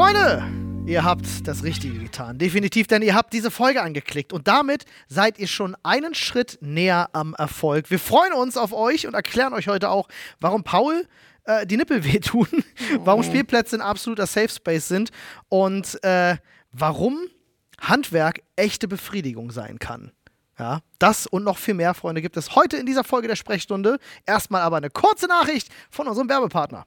Freunde, ihr habt das Richtige getan. Definitiv, denn ihr habt diese Folge angeklickt und damit seid ihr schon einen Schritt näher am Erfolg. Wir freuen uns auf euch und erklären euch heute auch, warum Paul äh, die Nippel wehtun, warum Spielplätze ein absoluter Safe Space sind und äh, warum Handwerk echte Befriedigung sein kann. Ja, das und noch viel mehr, Freunde, gibt es heute in dieser Folge der Sprechstunde. Erstmal aber eine kurze Nachricht von unserem Werbepartner.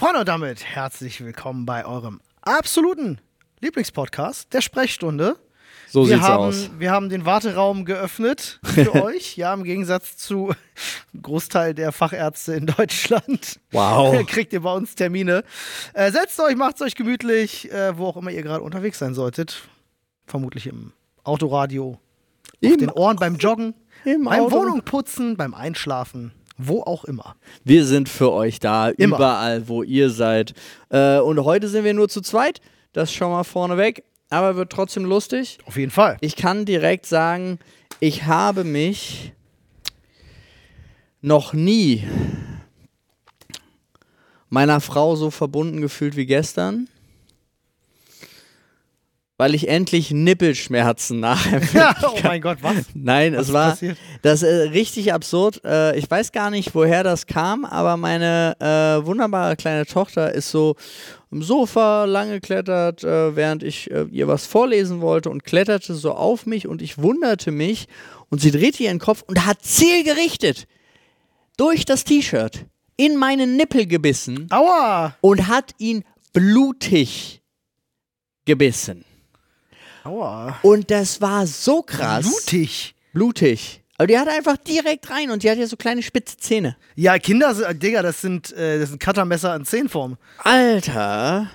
Freunde, und damit herzlich willkommen bei eurem absoluten Lieblingspodcast, der Sprechstunde. So wir sieht's haben, aus. Wir haben den Warteraum geöffnet für euch, ja, im Gegensatz zu einem Großteil der Fachärzte in Deutschland. Wow. Kriegt ihr bei uns Termine. Äh, setzt euch, macht's euch gemütlich, äh, wo auch immer ihr gerade unterwegs sein solltet. Vermutlich im Autoradio, auf Im den Ohren beim Joggen, Im beim. Wohnung putzen, beim Einschlafen, wo auch immer. Wir sind für euch da, Immer. überall, wo ihr seid. Äh, und heute sind wir nur zu zweit. Das schon mal vorneweg. Aber wird trotzdem lustig. Auf jeden Fall. Ich kann direkt sagen, ich habe mich noch nie meiner Frau so verbunden gefühlt wie gestern, weil ich endlich Nippelschmerzen nachempfinden Ja, oh mein Gott, was? Nein, Was es ist war passiert? das äh, richtig absurd. Äh, ich weiß gar nicht, woher das kam, aber meine äh, wunderbare kleine Tochter ist so im Sofa lang geklettert, äh, während ich äh, ihr was vorlesen wollte und kletterte so auf mich und ich wunderte mich und sie drehte ihren Kopf und hat zielgerichtet durch das T-Shirt in meinen Nippel gebissen Aua! und hat ihn blutig gebissen. Aua. Und das war so krass. Blutig. Blutig. Aber die hat einfach direkt rein und die hat ja so kleine spitze Zähne. Ja, Kinder, Digga, das sind, äh, das sind Cuttermesser in Zehnform. Alter,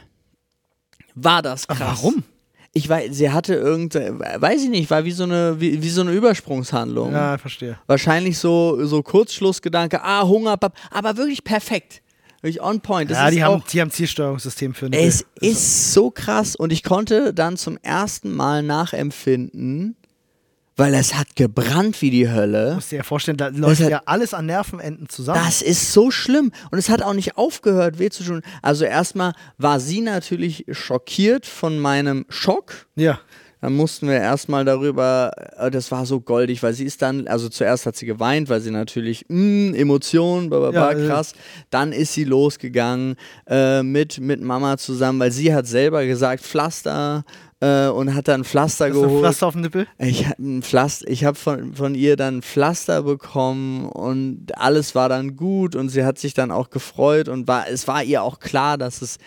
war das krass. Warum? Ich weiß, sie hatte irgendeine, weiß ich nicht, war wie so eine, wie, wie so eine Übersprungshandlung. Ja, verstehe. Wahrscheinlich so, so Kurzschlussgedanke, ah, Hunger, aber wirklich perfekt. Wirklich on point. Das ja, die haben, die haben Zielsteuerungssystem für Nippel. Es ist so krass und ich konnte dann zum ersten Mal nachempfinden, weil es hat gebrannt wie die Hölle. Du musst dir ja vorstellen, da läuft hat- ja alles an Nervenenden zusammen. Das ist so schlimm. Und es hat auch nicht aufgehört, weh zu tun. Also erstmal war sie natürlich schockiert von meinem Schock. ja. Dann mussten wir erstmal darüber, äh, das war so goldig, weil sie ist dann, also zuerst hat sie geweint, weil sie natürlich, mh, Emotionen, bla, bla, bla, Ja, krass. Dann ist sie losgegangen äh, mit, mit Mama zusammen, weil sie hat selber gesagt, Pflaster äh, und hat dann Pflaster Hast du geholt. Pflaster auf dem Nippel? Ich habe Pflaster, ich habe von, von ihr dann Pflaster bekommen und alles war dann gut und sie hat sich dann auch gefreut und war, es war ihr auch klar, dass es,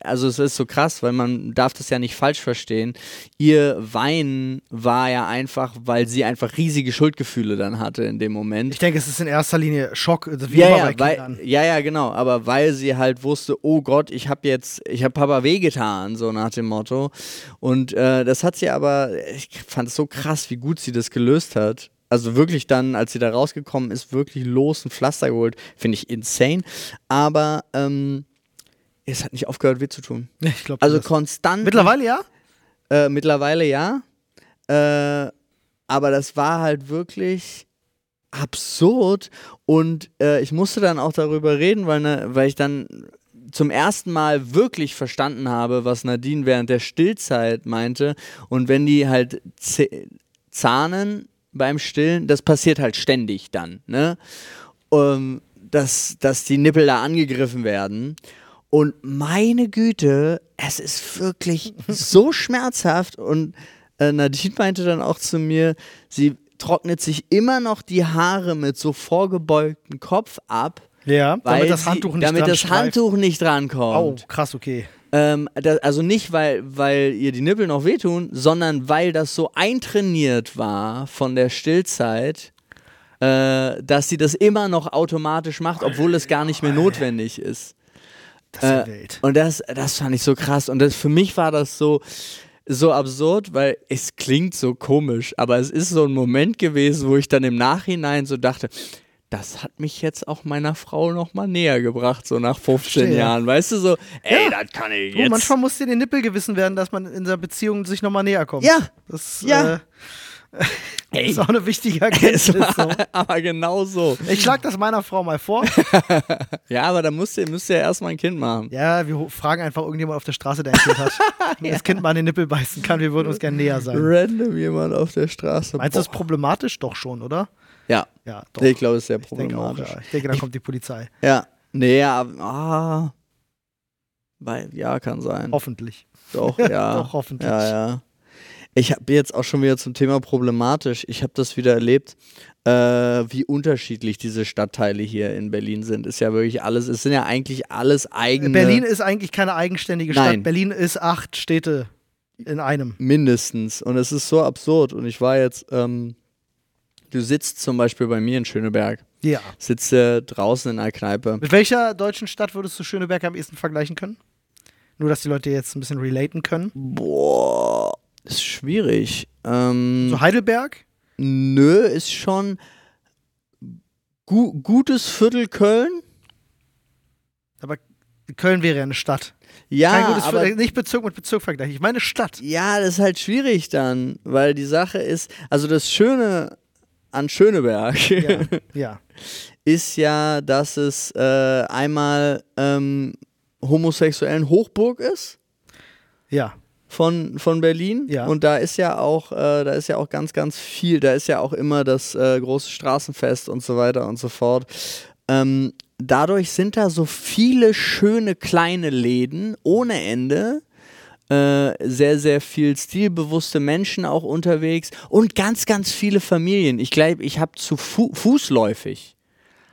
also es ist so krass, weil man darf das ja nicht falsch verstehen. Ihr Weinen war ja einfach, weil sie einfach riesige Schuldgefühle dann hatte in dem Moment. Ich denke, es ist in erster Linie Schock, wie Ja, ja, weil, ja, ja, genau. Aber weil sie halt wusste, oh Gott, ich habe jetzt, ich habe Papa wehgetan, so nach dem Motto. Und äh, das hat sie aber, ich fand es so krass, wie gut sie das gelöst hat. Also wirklich dann, als sie da rausgekommen ist, wirklich los ein Pflaster geholt. Finde ich insane. Aber ähm, es hat nicht aufgehört, weh zu tun. Ich glaube, Also konstant. mittlerweile ja. Äh, mittlerweile ja. Äh, aber das war halt wirklich absurd und äh, ich musste dann auch darüber reden, weil, ne, weil ich dann zum ersten Mal wirklich verstanden habe, was Nadine während der Stillzeit meinte. Und wenn die halt zahnen beim Stillen, das passiert halt ständig dann, ne? Um, dass, dass die Nippel da angegriffen werden. Und meine Güte, es ist wirklich so schmerzhaft. Und äh, Nadine meinte dann auch zu mir, sie trocknet sich immer noch die Haare mit so vorgebeugtem Kopf ab. Ja, damit das Handtuch nicht, damit das Handtuch nicht drankommt. Oh, krass, okay. Ähm, das, also nicht, weil, weil ihr die Nippel noch wehtun, sondern weil das so eintrainiert war von der Stillzeit, äh, dass sie das immer noch automatisch macht, obwohl es gar nicht mehr notwendig ist. Das ist äh, wild. Und das, das fand ich so krass. Und das, für mich war das so, so absurd, weil es klingt so komisch, aber es ist so ein Moment gewesen, wo ich dann im Nachhinein so dachte, das hat mich jetzt auch meiner Frau noch mal näher gebracht, so nach 15 Verstehe. Jahren. Weißt du, so, ey, ja. das kann ich jetzt. Du, manchmal muss dir den Nippel gewissen werden, dass man in der Beziehung sich noch mal näher kommt. Ja. Das, ja. Äh, das ist auch eine wichtige Erkenntnis. So. aber genau so. Ich schlag das meiner Frau mal vor. ja, aber da müsst ihr, müsst ihr erstmal ein Kind machen. Ja, wir fragen einfach irgendjemand auf der Straße, der ein Kind hat. ja. Das Kind mal an den Nippel beißen kann, wir würden uns gerne näher sein. Random jemand auf der Straße. Meinst du das ist problematisch? Doch schon, oder? Ja. Ja, doch. Ich glaube, es ist sehr ich problematisch. Denke auch, ja. Ich denke, dann kommt die Polizei. Ja. Nee, aber. Ah. Weil, ja, kann sein. Hoffentlich. Doch, ja. Doch, hoffentlich. Ja, ja. Ich habe jetzt auch schon wieder zum Thema problematisch. Ich habe das wieder erlebt, äh, wie unterschiedlich diese Stadtteile hier in Berlin sind. Ist ja wirklich alles, es sind ja eigentlich alles eigene. Berlin ist eigentlich keine eigenständige Stadt. Nein. Berlin ist acht Städte in einem. Mindestens. Und es ist so absurd. Und ich war jetzt, ähm, du sitzt zum Beispiel bei mir in Schöneberg. Ja. Sitzt äh, draußen in einer Kneipe. Mit welcher deutschen Stadt würdest du Schöneberg am ehesten vergleichen können? Nur, dass die Leute jetzt ein bisschen relaten können. Boah, ist schwierig. Ähm, So Heidelberg? nö, ist schon gu gutes Viertel Köln. Aber Köln wäre ja eine Stadt. Ja, Kein gutes aber Ver nicht Bezirk mit Bezirk vergleichen. Ich meine Stadt. Ja, das ist halt schwierig dann, weil die Sache ist, also das Schöne an Schöneberg Ja. ja. ist ja, dass es äh, einmal ähm, homosexuellen Hochburg ist Ja. von, von Berlin. Ja. Und da ist ja auch, äh, da ist ja auch ganz, ganz viel, da ist ja auch immer das äh, große Straßenfest und so weiter und so fort. Ähm, dadurch sind da so viele schöne kleine Läden ohne Ende. Äh, sehr, sehr viel stilbewusste Menschen auch unterwegs und ganz, ganz viele Familien. Ich glaube, ich habe zu fu fußläufig,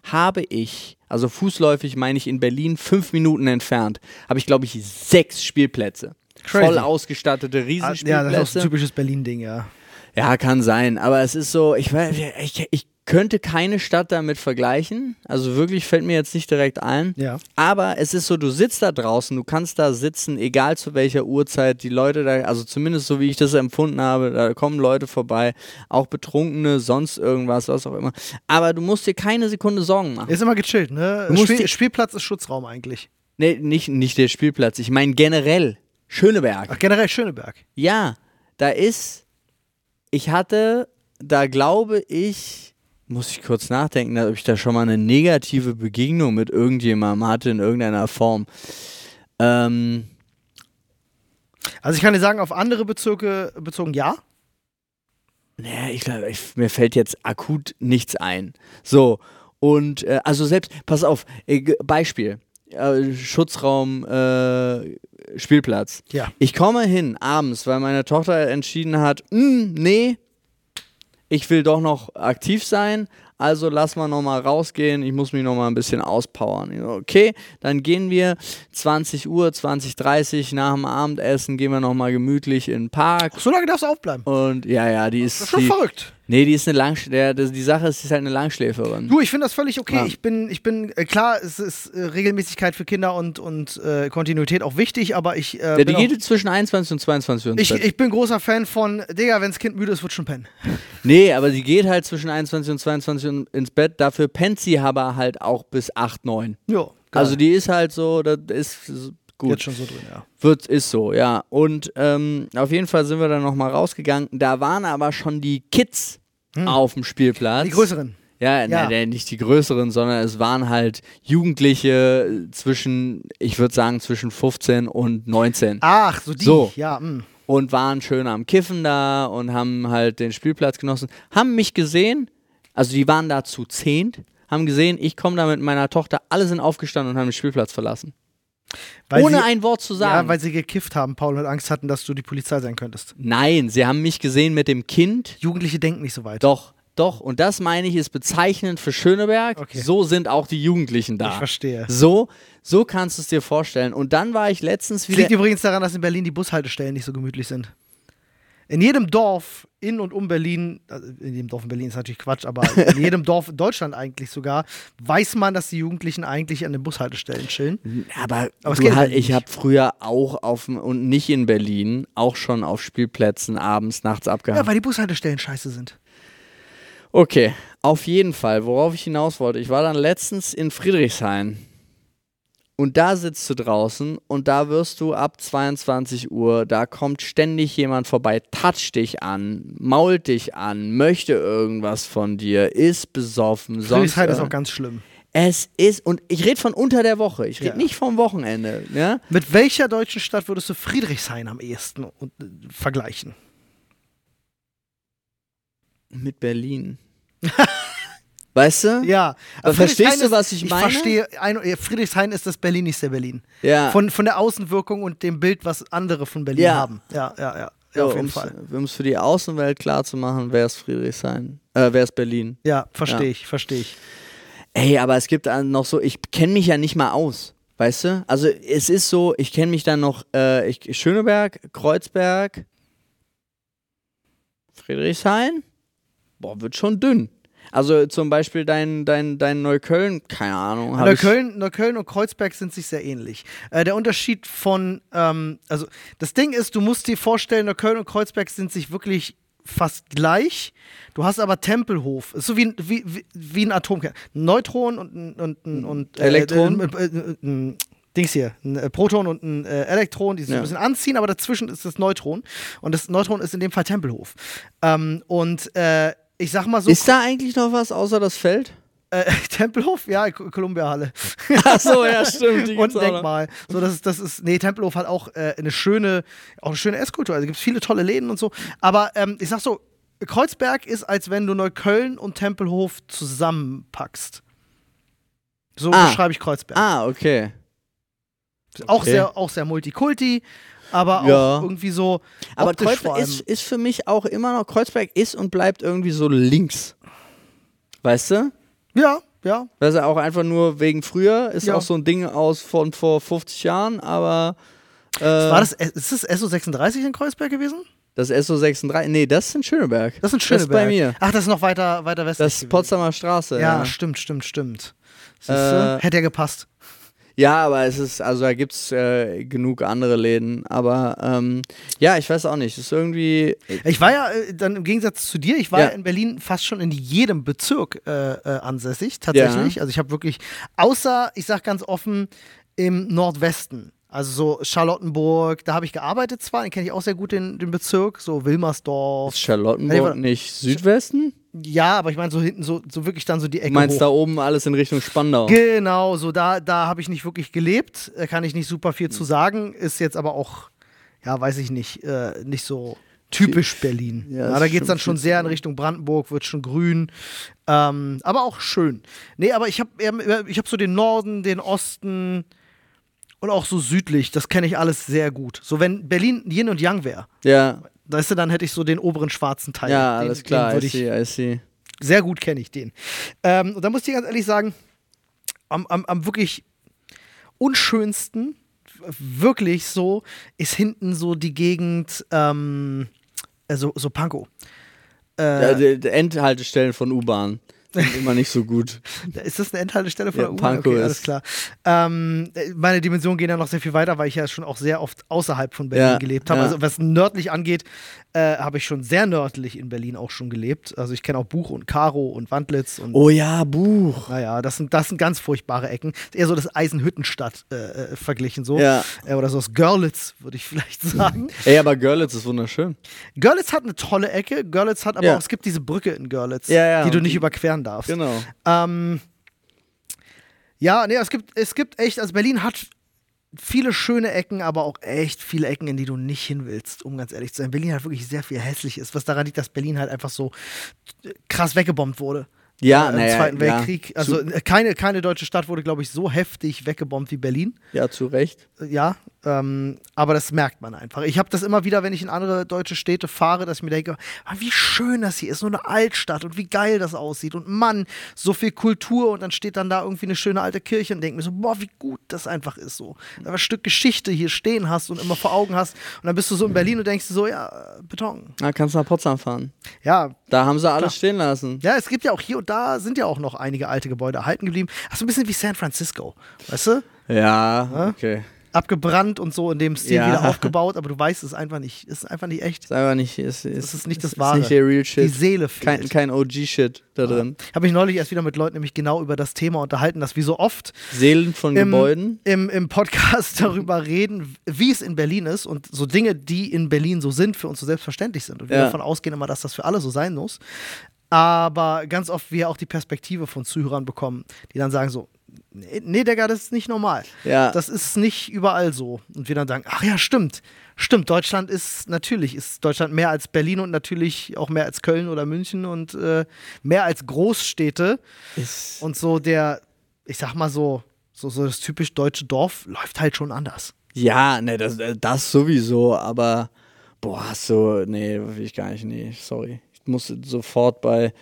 habe ich, also fußläufig meine ich in Berlin, fünf Minuten entfernt, habe ich, glaube ich, sechs Spielplätze. Crazy. Voll ausgestattete Ah, Ja, das ist auch Riesenspielplätze. so ein typisches Berlin-Ding, ja. Ja, kann sein, aber es ist so, ich, weiß- ich, ich könnte keine Stadt damit vergleichen. Also wirklich fällt mir jetzt nicht direkt ein. Ja. Aber es ist so, du sitzt da draußen, du kannst da sitzen, egal zu welcher Uhrzeit. Die Leute da, also zumindest so wie ich das empfunden habe, da kommen Leute vorbei, auch Betrunkene, sonst irgendwas, was auch immer. Aber du musst dir keine Sekunde Sorgen machen. Ist immer gechillt, ne? Spiel Spielplatz ist Schutzraum eigentlich. Nee, nicht, nicht der Spielplatz. Ich meine generell. Schöneberg. Ach, generell Schöneberg. Ja, da ist, ich hatte, da glaube ich, muss ich kurz nachdenken, ob ich da schon mal eine negative Begegnung mit irgendjemandem hatte in irgendeiner Form. Ähm, Also ich kann dir sagen, auf andere Bezirke bezogen ja. naja, ich glaube, mir fällt jetzt akut nichts ein. So, und äh, also selbst, pass auf, äh, Beispiel, äh, Schutzraum, äh, Spielplatz. Ja. Ich komme hin abends, weil meine Tochter entschieden hat, "Mm, nee, ich will doch noch aktiv sein, also lass mal nochmal rausgehen, ich muss mich nochmal ein bisschen auspowern. Okay, dann gehen wir 20 Uhr, 20.30 Uhr nach dem Abendessen, gehen wir nochmal gemütlich in den Park. So lange darfst du aufbleiben. Und ja, ja, die Das ist. ist schon Die, verrückt. Nee, die ist eine Langsch der, das, Die Sache ist, sie ist halt eine Langschläferin. Du, ich finde das völlig okay. Ja. Ich bin, ich bin, äh, klar, es ist äh, Regelmäßigkeit für Kinder und, und äh, Kontinuität auch wichtig, aber ich, äh, Ja, die geht zwischen 21 und 22 Uhr ich, ich bin großer Fan von, Digga, wenns Kind müde ist, wird schon pennen. Nee, aber sie geht halt zwischen 21 und 22 Uhr ins Bett. Dafür pennt sie aber halt auch bis 8, 9. Jo. Also die ist halt so, das ist Gut. Jetzt schon so drin, ja. Wird, ist so, ja. Und ähm, auf jeden Fall sind wir dann nochmal rausgegangen. Da waren aber schon die Kids auf dem Spielplatz. Hm. Die größeren. Ja, Ja. Nein, nicht die größeren, sondern es waren halt Jugendliche zwischen, ich würde sagen, zwischen 15 und 19. Ach, so die. So. Ja, hm. Und waren schön am Kiffen da und haben halt den Spielplatz genossen. Haben mich gesehen, also die waren da zu zehnt, haben gesehen, ich komme da mit meiner Tochter, alle sind aufgestanden und haben den Spielplatz verlassen. Weil Ohne sie, ein Wort zu Ja, sagen. weil sie gekifft haben, Paul, und Angst hatten, dass du die Polizei sein könntest. Nein, sie haben mich gesehen mit dem Kind. Jugendliche denken nicht so weit. Doch, doch. Und das meine ich ist bezeichnend für Schöneberg. Okay. So sind auch die Jugendlichen da. Ich verstehe. So, so kannst du es dir vorstellen. Und dann war ich letztens wieder. liegt übrigens daran, dass in Berlin die Bushaltestellen nicht so gemütlich sind. In jedem Dorf in und um Berlin, also in jedem Dorf in Berlin ist natürlich Quatsch, aber in jedem Dorf in Deutschland eigentlich sogar, weiß man, dass die Jugendlichen eigentlich an den Bushaltestellen chillen. Aber, Aber halt, ich habe früher auch auf und nicht in Berlin, auch schon auf Spielplätzen abends, nachts Ja, abgehangen. weil die Bushaltestellen scheiße sind. okay, auf jeden Fall, worauf ich hinaus wollte. Ich war dann letztens in Friedrichshain. Und da sitzt du draußen und da wirst du ab 22 Uhr, da kommt ständig jemand vorbei, toucht dich an, mault dich an, möchte irgendwas von dir, ist besoffen, sonst. Friedrichshain ist auch ganz schlimm. Es ist, und ich rede von unter der Woche, ich rede Ja. nicht vom Wochenende. Ja? Mit welcher deutschen Stadt würdest du Friedrichshain am ehesten und, äh, vergleichen? Mit Berlin. weißt du? Ja. Aber verstehst du, ist- was ich Ich meine? verstehe, ein, Friedrichshain ist das Berlinigste Berlin. Ja. Von, von der Außenwirkung und dem Bild, was andere von Berlin Ja. haben. Ja, ja, ja. ja So, auf jeden um's- Fall. Um es für die Außenwelt klar zu machen, wäre es Friedrichshain. Äh, wäre es Berlin. Ja, verstehe Ja. ich, verstehe ich. Ey, aber es gibt noch so, ich kenne mich ja nicht mal aus. Weißt du? Also es ist so, ich kenne mich dann noch, äh, ich, Schöneberg, Kreuzberg, Friedrichshain. Boah, wird schon dünn. Also zum Beispiel dein, dein, dein Neukölln, keine Ahnung. Neukölln, Neukölln und Kreuzberg sind sich sehr ähnlich. Äh, der Unterschied von, ähm, also das Ding ist, du musst dir vorstellen, Neukölln und Kreuzberg sind sich wirklich fast gleich. Du hast aber Tempelhof, ist so wie, ein- wie, wie, wie ein Atomkern. Neutron und ein und, ein- und, äh, Elektron? Äh, äh, äh, äh, Dings hier, ein Proton und ein Elektron, die sich Ja. ein bisschen anziehen, aber dazwischen ist das Neutron. Und das Neutron ist in dem Fall Tempelhof. Ähm, und äh, ich sag mal so, Ist da eigentlich noch was außer das Feld? äh, Tempelhof, ja, Columbia-Halle. Ach so, ja, stimmt. Und. Denkmal. So, das ist, das ist, nee, Tempelhof hat auch äh, eine schöne, auch eine schöne Esskultur. Also gibt es viele tolle Läden und so. Aber ähm, ich sag so, Kreuzberg ist, als wenn du Neukölln und Tempelhof zusammenpackst. So Ah. beschreibe ich Kreuzberg. Ah, okay. Auch, okay. sehr, auch sehr Multikulti, aber Ja. auch irgendwie so. Aber Kreuzberg ist, ist für mich auch immer noch, Kreuzberg ist und bleibt irgendwie so links. Weißt du? Ja, ja. Das ist auch einfach nur wegen früher, ist Ja. auch so ein Ding aus von vor 50 Jahren, aber äh, War das, ist das SO36 in Kreuzberg gewesen? das SO36, nee, das ist in Schöneberg. Das ist in Das Schöneberg. ist bei mir. Ach, das ist noch weiter, weiter westlich. Das ist. Potsdamer Straße. Ja, Ja, stimmt, stimmt, stimmt. Äh, Hätte ja gepasst. Ja aber es ist, also da gibt es äh, genug andere Läden, aber ähm, ja, ich weiß auch nicht, es ist irgendwie, Ich war ja äh, dann im Gegensatz zu dir, ich war ja, Ja. in Berlin fast schon in jedem Bezirk äh, äh, ansässig, tatsächlich. Also ich habe wirklich, außer, ich sag ganz offen, im Nordwesten. Also so Charlottenburg, da habe ich gearbeitet zwar, den kenne ich auch sehr gut, den, den Bezirk, so Wilmersdorf. ist Charlottenburg nicht Südwesten? Ja, aber ich meine so hinten, so, so wirklich dann so die Ecke Du meinst hoch. da oben alles in Richtung Spandau? Genau, so da, da habe ich nicht wirklich gelebt, äh, kann ich nicht super viel Hm. zu sagen, ist jetzt aber auch, ja, weiß ich nicht, äh, nicht so typisch Berlin. Ja, Ja, da geht es dann schon sehr in Richtung Brandenburg, wird schon grün, ähm, aber auch schön. Nee, aber ich habe ich hab so den Norden, den Osten und auch so südlich, das kenne ich alles sehr gut. So wenn Berlin Yin und Yang wäre, Ja, weißt du, dann hätte ich so den oberen schwarzen Teil. ja, den, alles klar, Den I see, I see. sehr gut kenne ich den. Ähm, und da muss ich ganz ehrlich sagen, am, am, am wirklich unschönsten, wirklich so, ist hinten so die Gegend, ähm, äh, so, so Pankow. Äh, Ja, die, die Endhaltestellen von U-Bahn. Immer nicht so gut. Ist das eine Endhaltestelle von Ja, der U? Pankow okay, ist- alles klar. Ähm, meine Dimensionen gehen ja noch sehr viel weiter, weil ich ja schon auch sehr oft außerhalb von Berlin Ja, gelebt habe. ja. Also was nördlich angeht, äh, habe ich schon sehr nördlich in Berlin auch schon gelebt. Also ich kenne auch Buch und Karo und Wandlitz und Oh ja, Buch. naja, das sind, das sind ganz furchtbare Ecken. Ist eher so das Eisenhüttenstadt äh, äh, verglichen so. Ja. Äh, oder so das Görlitz, würde ich vielleicht sagen. Ey, aber Görlitz ist wunderschön. Görlitz hat eine tolle Ecke. Görlitz hat aber auch, es gibt diese Brücke in Görlitz, die du nicht überqueren darfst. Genau. Ähm, ja, nee, es gibt, es gibt echt, also Berlin hat viele schöne Ecken, aber auch echt viele Ecken, in die du nicht hin willst, um ganz ehrlich zu sein. Berlin hat wirklich sehr viel Hässliches, was daran liegt, dass Berlin halt einfach so krass weggebombt wurde. Ja, Im naja, Zweiten ja. Weltkrieg. Also Zu, äh, keine, keine deutsche Stadt wurde, glaube ich, so heftig weggebombt wie Berlin. ja, zu Recht. Äh, Ja, ähm, aber das merkt man einfach. Ich habe das immer wieder, wenn ich in andere deutsche Städte fahre, dass ich mir denke, ah, wie schön das hier ist, so eine Altstadt und wie geil das aussieht und Mann, so viel Kultur und dann steht dann da irgendwie eine schöne alte Kirche und denke mir so, boah, wie gut das einfach ist so. Wenn du ein Stück Geschichte hier stehen hast und immer vor Augen hast und dann bist du so in Berlin und denkst so, ja, äh, Beton. Na, kannst du nach Potsdam fahren. Ja, Da haben sie alles Klar. stehen lassen. ja, es gibt ja auch hier und da sind ja auch noch einige alte Gebäude erhalten geblieben. Ach, so ein bisschen wie San Francisco, weißt du? Ja, okay. Abgebrannt und so in dem Stil Ja. wieder aufgebaut, aber du weißt es einfach nicht. Es ist einfach nicht echt. Ist einfach nicht. Ist, ist, Das ist nicht das ist Wahre. nicht der Real Die Shit. Seele Kein, fehlt. kein OG-Shit da drin. Habe ich neulich erst wieder mit Leuten nämlich genau über das Thema unterhalten, dass wir so oft Seelen von im, Gebäuden. im, im Podcast darüber reden, wie es in Berlin ist und so Dinge, die in Berlin so sind, für uns so selbstverständlich sind. Und wir Ja. davon ausgehen immer, dass das für alle so sein muss. Aber ganz oft wir auch die Perspektive von Zuhörern bekommen, die dann sagen so, nee, Digga, das ist nicht normal. Ja. Das ist nicht überall so. Und wir dann sagen, ach ja, stimmt. Stimmt, Deutschland ist natürlich, ist Deutschland mehr als Berlin und natürlich auch mehr als Köln oder München und äh, mehr als Großstädte. Ist, Und so der, ich sag mal so, so, so das typisch deutsche Dorf läuft halt schon anders. ja, ne, das, das sowieso, aber boah, so, nee, will ich gar nicht, nee, sorry. Ich muss sofort bei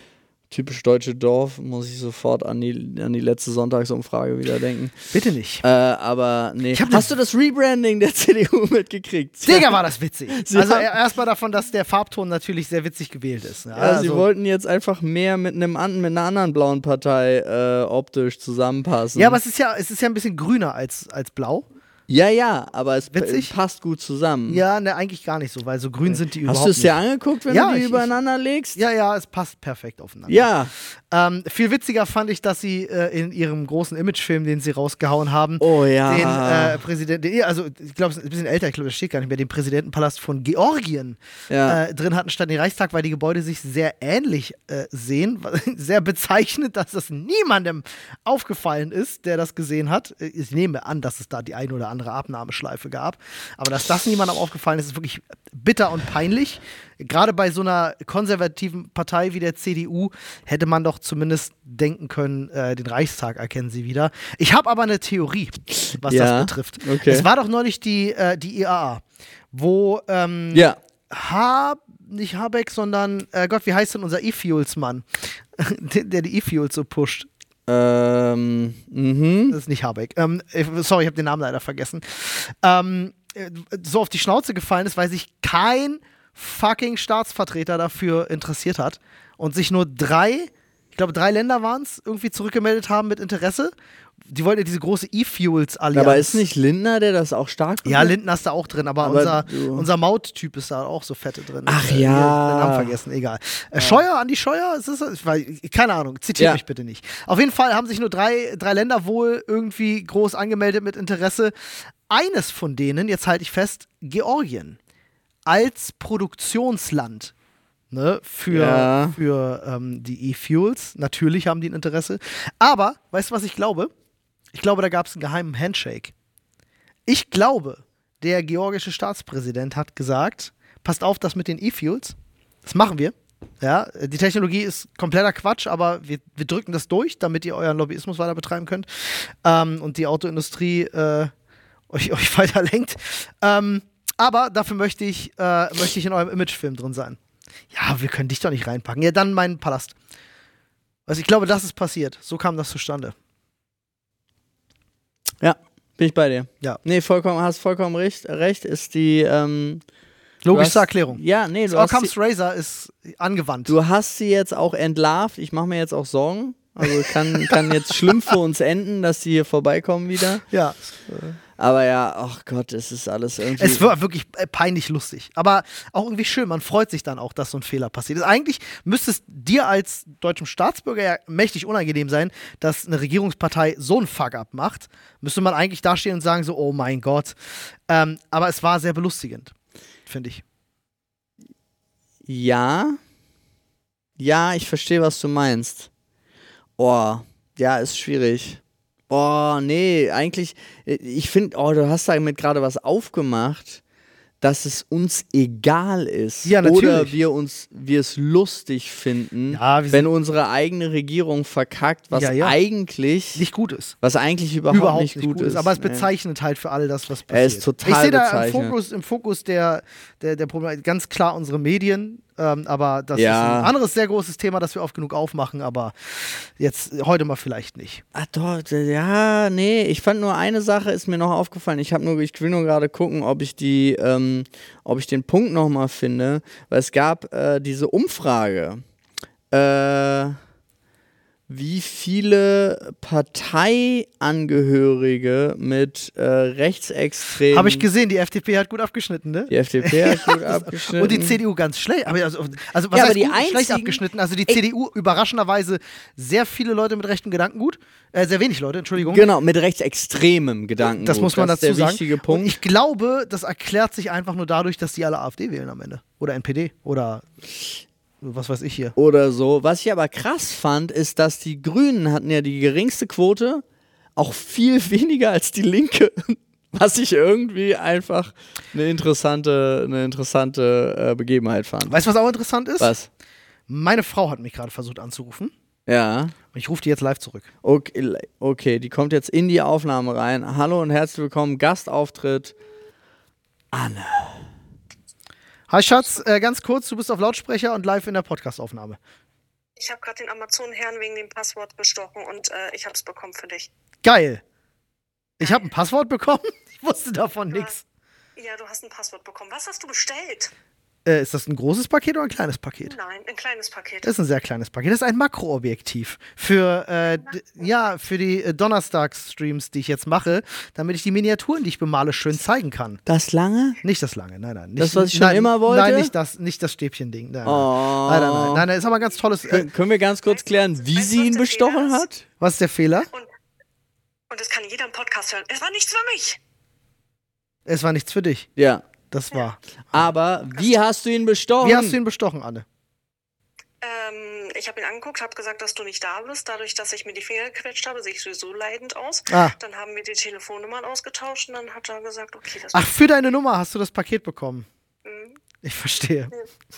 typisch deutsche Dorf, muss ich sofort an die, an die letzte Sonntagsumfrage wieder denken. Bitte nicht. Äh, aber nee. Hab Hast du das Rebranding der CDU mitgekriegt? Digga, war das witzig. Sie also erstmal davon, dass der Farbton natürlich sehr witzig gewählt ist. Ja, Ja, also, sie wollten jetzt einfach mehr mit einem mit einer anderen blauen Partei äh, optisch zusammenpassen. ja, aber es ist ja, es ist ja ein bisschen grüner als, als blau. Ja, ja, aber es Witzig? passt gut zusammen. Ja, ne, eigentlich gar nicht so, weil so grün sind die Hast überhaupt du es dir angeguckt, wenn Ja, du die ich- übereinander legst? Ja, ja, es passt perfekt aufeinander. Ja. Ähm, viel witziger fand ich, dass sie äh, in ihrem großen Imagefilm, den sie rausgehauen haben, Oh ja. den äh, Präsidenten, also ich glaube, es ist ein bisschen älter, ich glaube, das steht gar nicht mehr, den Präsidentenpalast von Georgien ja. äh, drin hatten statt den Reichstag, weil die Gebäude sich sehr ähnlich äh, sehen. Sehr bezeichnend, dass das niemandem aufgefallen ist, der das gesehen hat. Äh, Ich nehme an, dass es da die eine oder andere Abnahmeschleife gab. Aber dass das niemandem aufgefallen ist, ist wirklich bitter und peinlich. Gerade bei so einer konservativen Partei wie der CDU hätte man doch zumindest denken können, äh, den Reichstag erkennen sie wieder. Ich habe aber eine Theorie, was Ja, das betrifft. okay. Es war doch neulich die, äh, die IAA, wo ähm, ja. Ha, nicht Habeck, sondern, äh Gott, wie heißt denn unser E-Fuels-Mann? der, der die E-Fuels so pusht. Ähm, mhm. Das ist nicht Habeck. Ähm, äh, sorry, ich habe den Namen leider vergessen. Ähm, äh, so auf die Schnauze gefallen ist, weil sich kein fucking Staatsvertreter dafür interessiert hat und sich nur drei, ich glaube drei Länder waren es, irgendwie zurückgemeldet haben mit Interesse. Die wollten ja diese große E-Fuels-Allianz. Aber ist nicht Lindner, der das auch stark Ja, macht? Lindner ist da auch drin, aber, Aber unser, du- unser Maut-Typ ist da auch so fette drin. Ach Äh, ja. Den Namen vergessen, egal. Äh, Scheuer, Andi Scheuer? Ist das, keine Ahnung, zitiert Ja. mich bitte nicht. Auf jeden Fall haben sich nur drei, drei Länder wohl irgendwie groß angemeldet mit Interesse. Eines von denen, jetzt halte ich fest, Georgien. Als Produktionsland. Ne, für, Ja. für ähm, die E-Fuels. Natürlich haben die ein Interesse. Aber, weißt du, was ich glaube? Ich glaube, da gab es einen geheimen Handshake. Ich glaube, der georgische Staatspräsident hat gesagt, passt auf, das mit den E-Fuels, das machen wir. Ja, die Technologie ist kompletter Quatsch, aber wir, wir drücken das durch, damit ihr euren Lobbyismus weiter betreiben könnt ähm, und die Autoindustrie äh, euch, euch weiter lenkt. Ähm, aber dafür möchte ich, äh, möchte ich in eurem Imagefilm drin sein. Ja, wir können dich doch nicht reinpacken. Ja, dann meinen Palast. Also ich glaube, das ist passiert. So kam das zustande. Bin ich bei dir. Ja. Nee, vollkommen, hast vollkommen recht. Recht ist die, ähm, Du Logischste hast- Erklärung. Ja, nee, du Occam's Razor ist angewandt. du hast sie jetzt auch entlarvt. Ich mache mir jetzt auch Sorgen. Also kann, kann jetzt schlimm für uns enden, dass sie hier vorbeikommen wieder. ja. Aber ja, ach Gott, es ist alles irgendwie. Es war wirklich äh, peinlich lustig. Aber auch irgendwie schön. Man freut sich dann auch, dass so ein Fehler passiert ist. Eigentlich müsste es dir als deutschem Staatsbürger ja mächtig unangenehm sein, dass eine Regierungspartei so einen Fuck-up macht. Müsste man eigentlich dastehen und sagen so, oh mein Gott. Ähm, aber es war sehr belustigend, finde ich. Ja. Ja, ich verstehe, was du meinst. Oh, ja, ist schwierig. Oh, nee, eigentlich, äh, ich finde, oh, du hast damit gerade was aufgemacht, dass es uns egal ist. Ja, Oder natürlich. wir uns, wir es lustig finden, Ja, wenn unsere eigene Regierung verkackt, was Ja, ja. eigentlich, nicht gut ist. was eigentlich überhaupt, Überhaupt nicht, gut ist. Aber es Nee. bezeichnet halt für alle das, was passiert. Er ist total ich sehe da im. Fokus, im Fokus der, der, der Problematik ganz klar unsere Medien. Ähm, aber das Ja. ist ein anderes sehr großes Thema, das wir oft genug aufmachen. Aber jetzt heute mal vielleicht nicht. Ah, doch, ja, nee, ich fand nur eine Sache ist mir noch aufgefallen. Ich habe nur, ich will nur gerade gucken, ob ich die, ähm, ob ich den Punkt noch mal finde, weil es gab äh, diese Umfrage, äh, wie viele Parteiangehörige mit äh, rechtsextremen. Habe ich gesehen, die FDP hat gut abgeschnitten, ne? Die FDP hat gut abgeschnitten. Und die CDU ganz schlecht. Aber Also, also was Ja, heißt die gut und schlecht abgeschnitten? Also die. CDU überraschenderweise sehr viele Leute mit rechten Gedankengut. Äh, sehr wenig Leute, Entschuldigung. Genau, mit rechtsextremem Gedanken. Das muss man das dazu ist der sagen. wichtige Und Punkt. ich glaube, das erklärt sich einfach nur dadurch, dass die alle AfD wählen am Ende. Oder NPD. Oder was weiß ich hier. oder so. Was ich aber krass fand, ist, dass die Grünen hatten ja die geringste Quote, auch viel weniger als die Linke. Was ich irgendwie einfach eine interessante, eine interessante äh, Begebenheit fand. Weißt du, was auch interessant ist? Was? Meine Frau hat mich gerade versucht anzurufen. Ja. Und ich rufe die jetzt live zurück. Okay, okay, die kommt jetzt in die Aufnahme rein. Hallo und herzlich willkommen. Gastauftritt. Anne. Hi Schatz, äh, ganz kurz, du bist auf Lautsprecher und live in der Podcastaufnahme. Ich habe gerade den Amazon-Herrn wegen dem Passwort bestochen und äh, ich habe es bekommen für dich. Geil. Ich habe ein Passwort bekommen. Ich wusste davon nichts. Ja, du hast ein Passwort bekommen. Was hast du bestellt? Äh, ist das ein großes Paket oder ein kleines Paket? Nein, ein kleines Paket. Das ist ein sehr kleines Paket. Das ist ein Makroobjektiv. Für, äh, ja, für die äh, Donnerstags-Streams, die ich jetzt mache, damit ich die Miniaturen, die ich bemale, schön zeigen kann. Das lange? Nicht das lange, nein, nein. Nicht, Das, was ich schon nein, immer wollte? Nein, nicht das, nicht das Stäbchen-Ding. Nein, Oh. nein, nein, nein, nein, nein, ist aber ein ganz tolles. Äh, Kön können wir ganz kurz klären, wie Weißt sie ihn bestochen hat? was ist der Fehler? Und, und das kann jeder im Podcast hören. Es war nichts für mich. Es war nichts für dich. Ja. Das war. Aber wie hast du ihn bestochen? Wie hast du ihn bestochen, Anne? Ähm, ich habe ihn angeguckt, habe gesagt, dass du nicht da bist. Dadurch, dass ich mir die Finger gequetscht habe, sehe ich sowieso leidend aus. Ah. Dann haben wir die Telefonnummern ausgetauscht und dann hat er gesagt, okay, das Ach, für deine Nummer hast du das Paket bekommen. Mhm. Ich verstehe.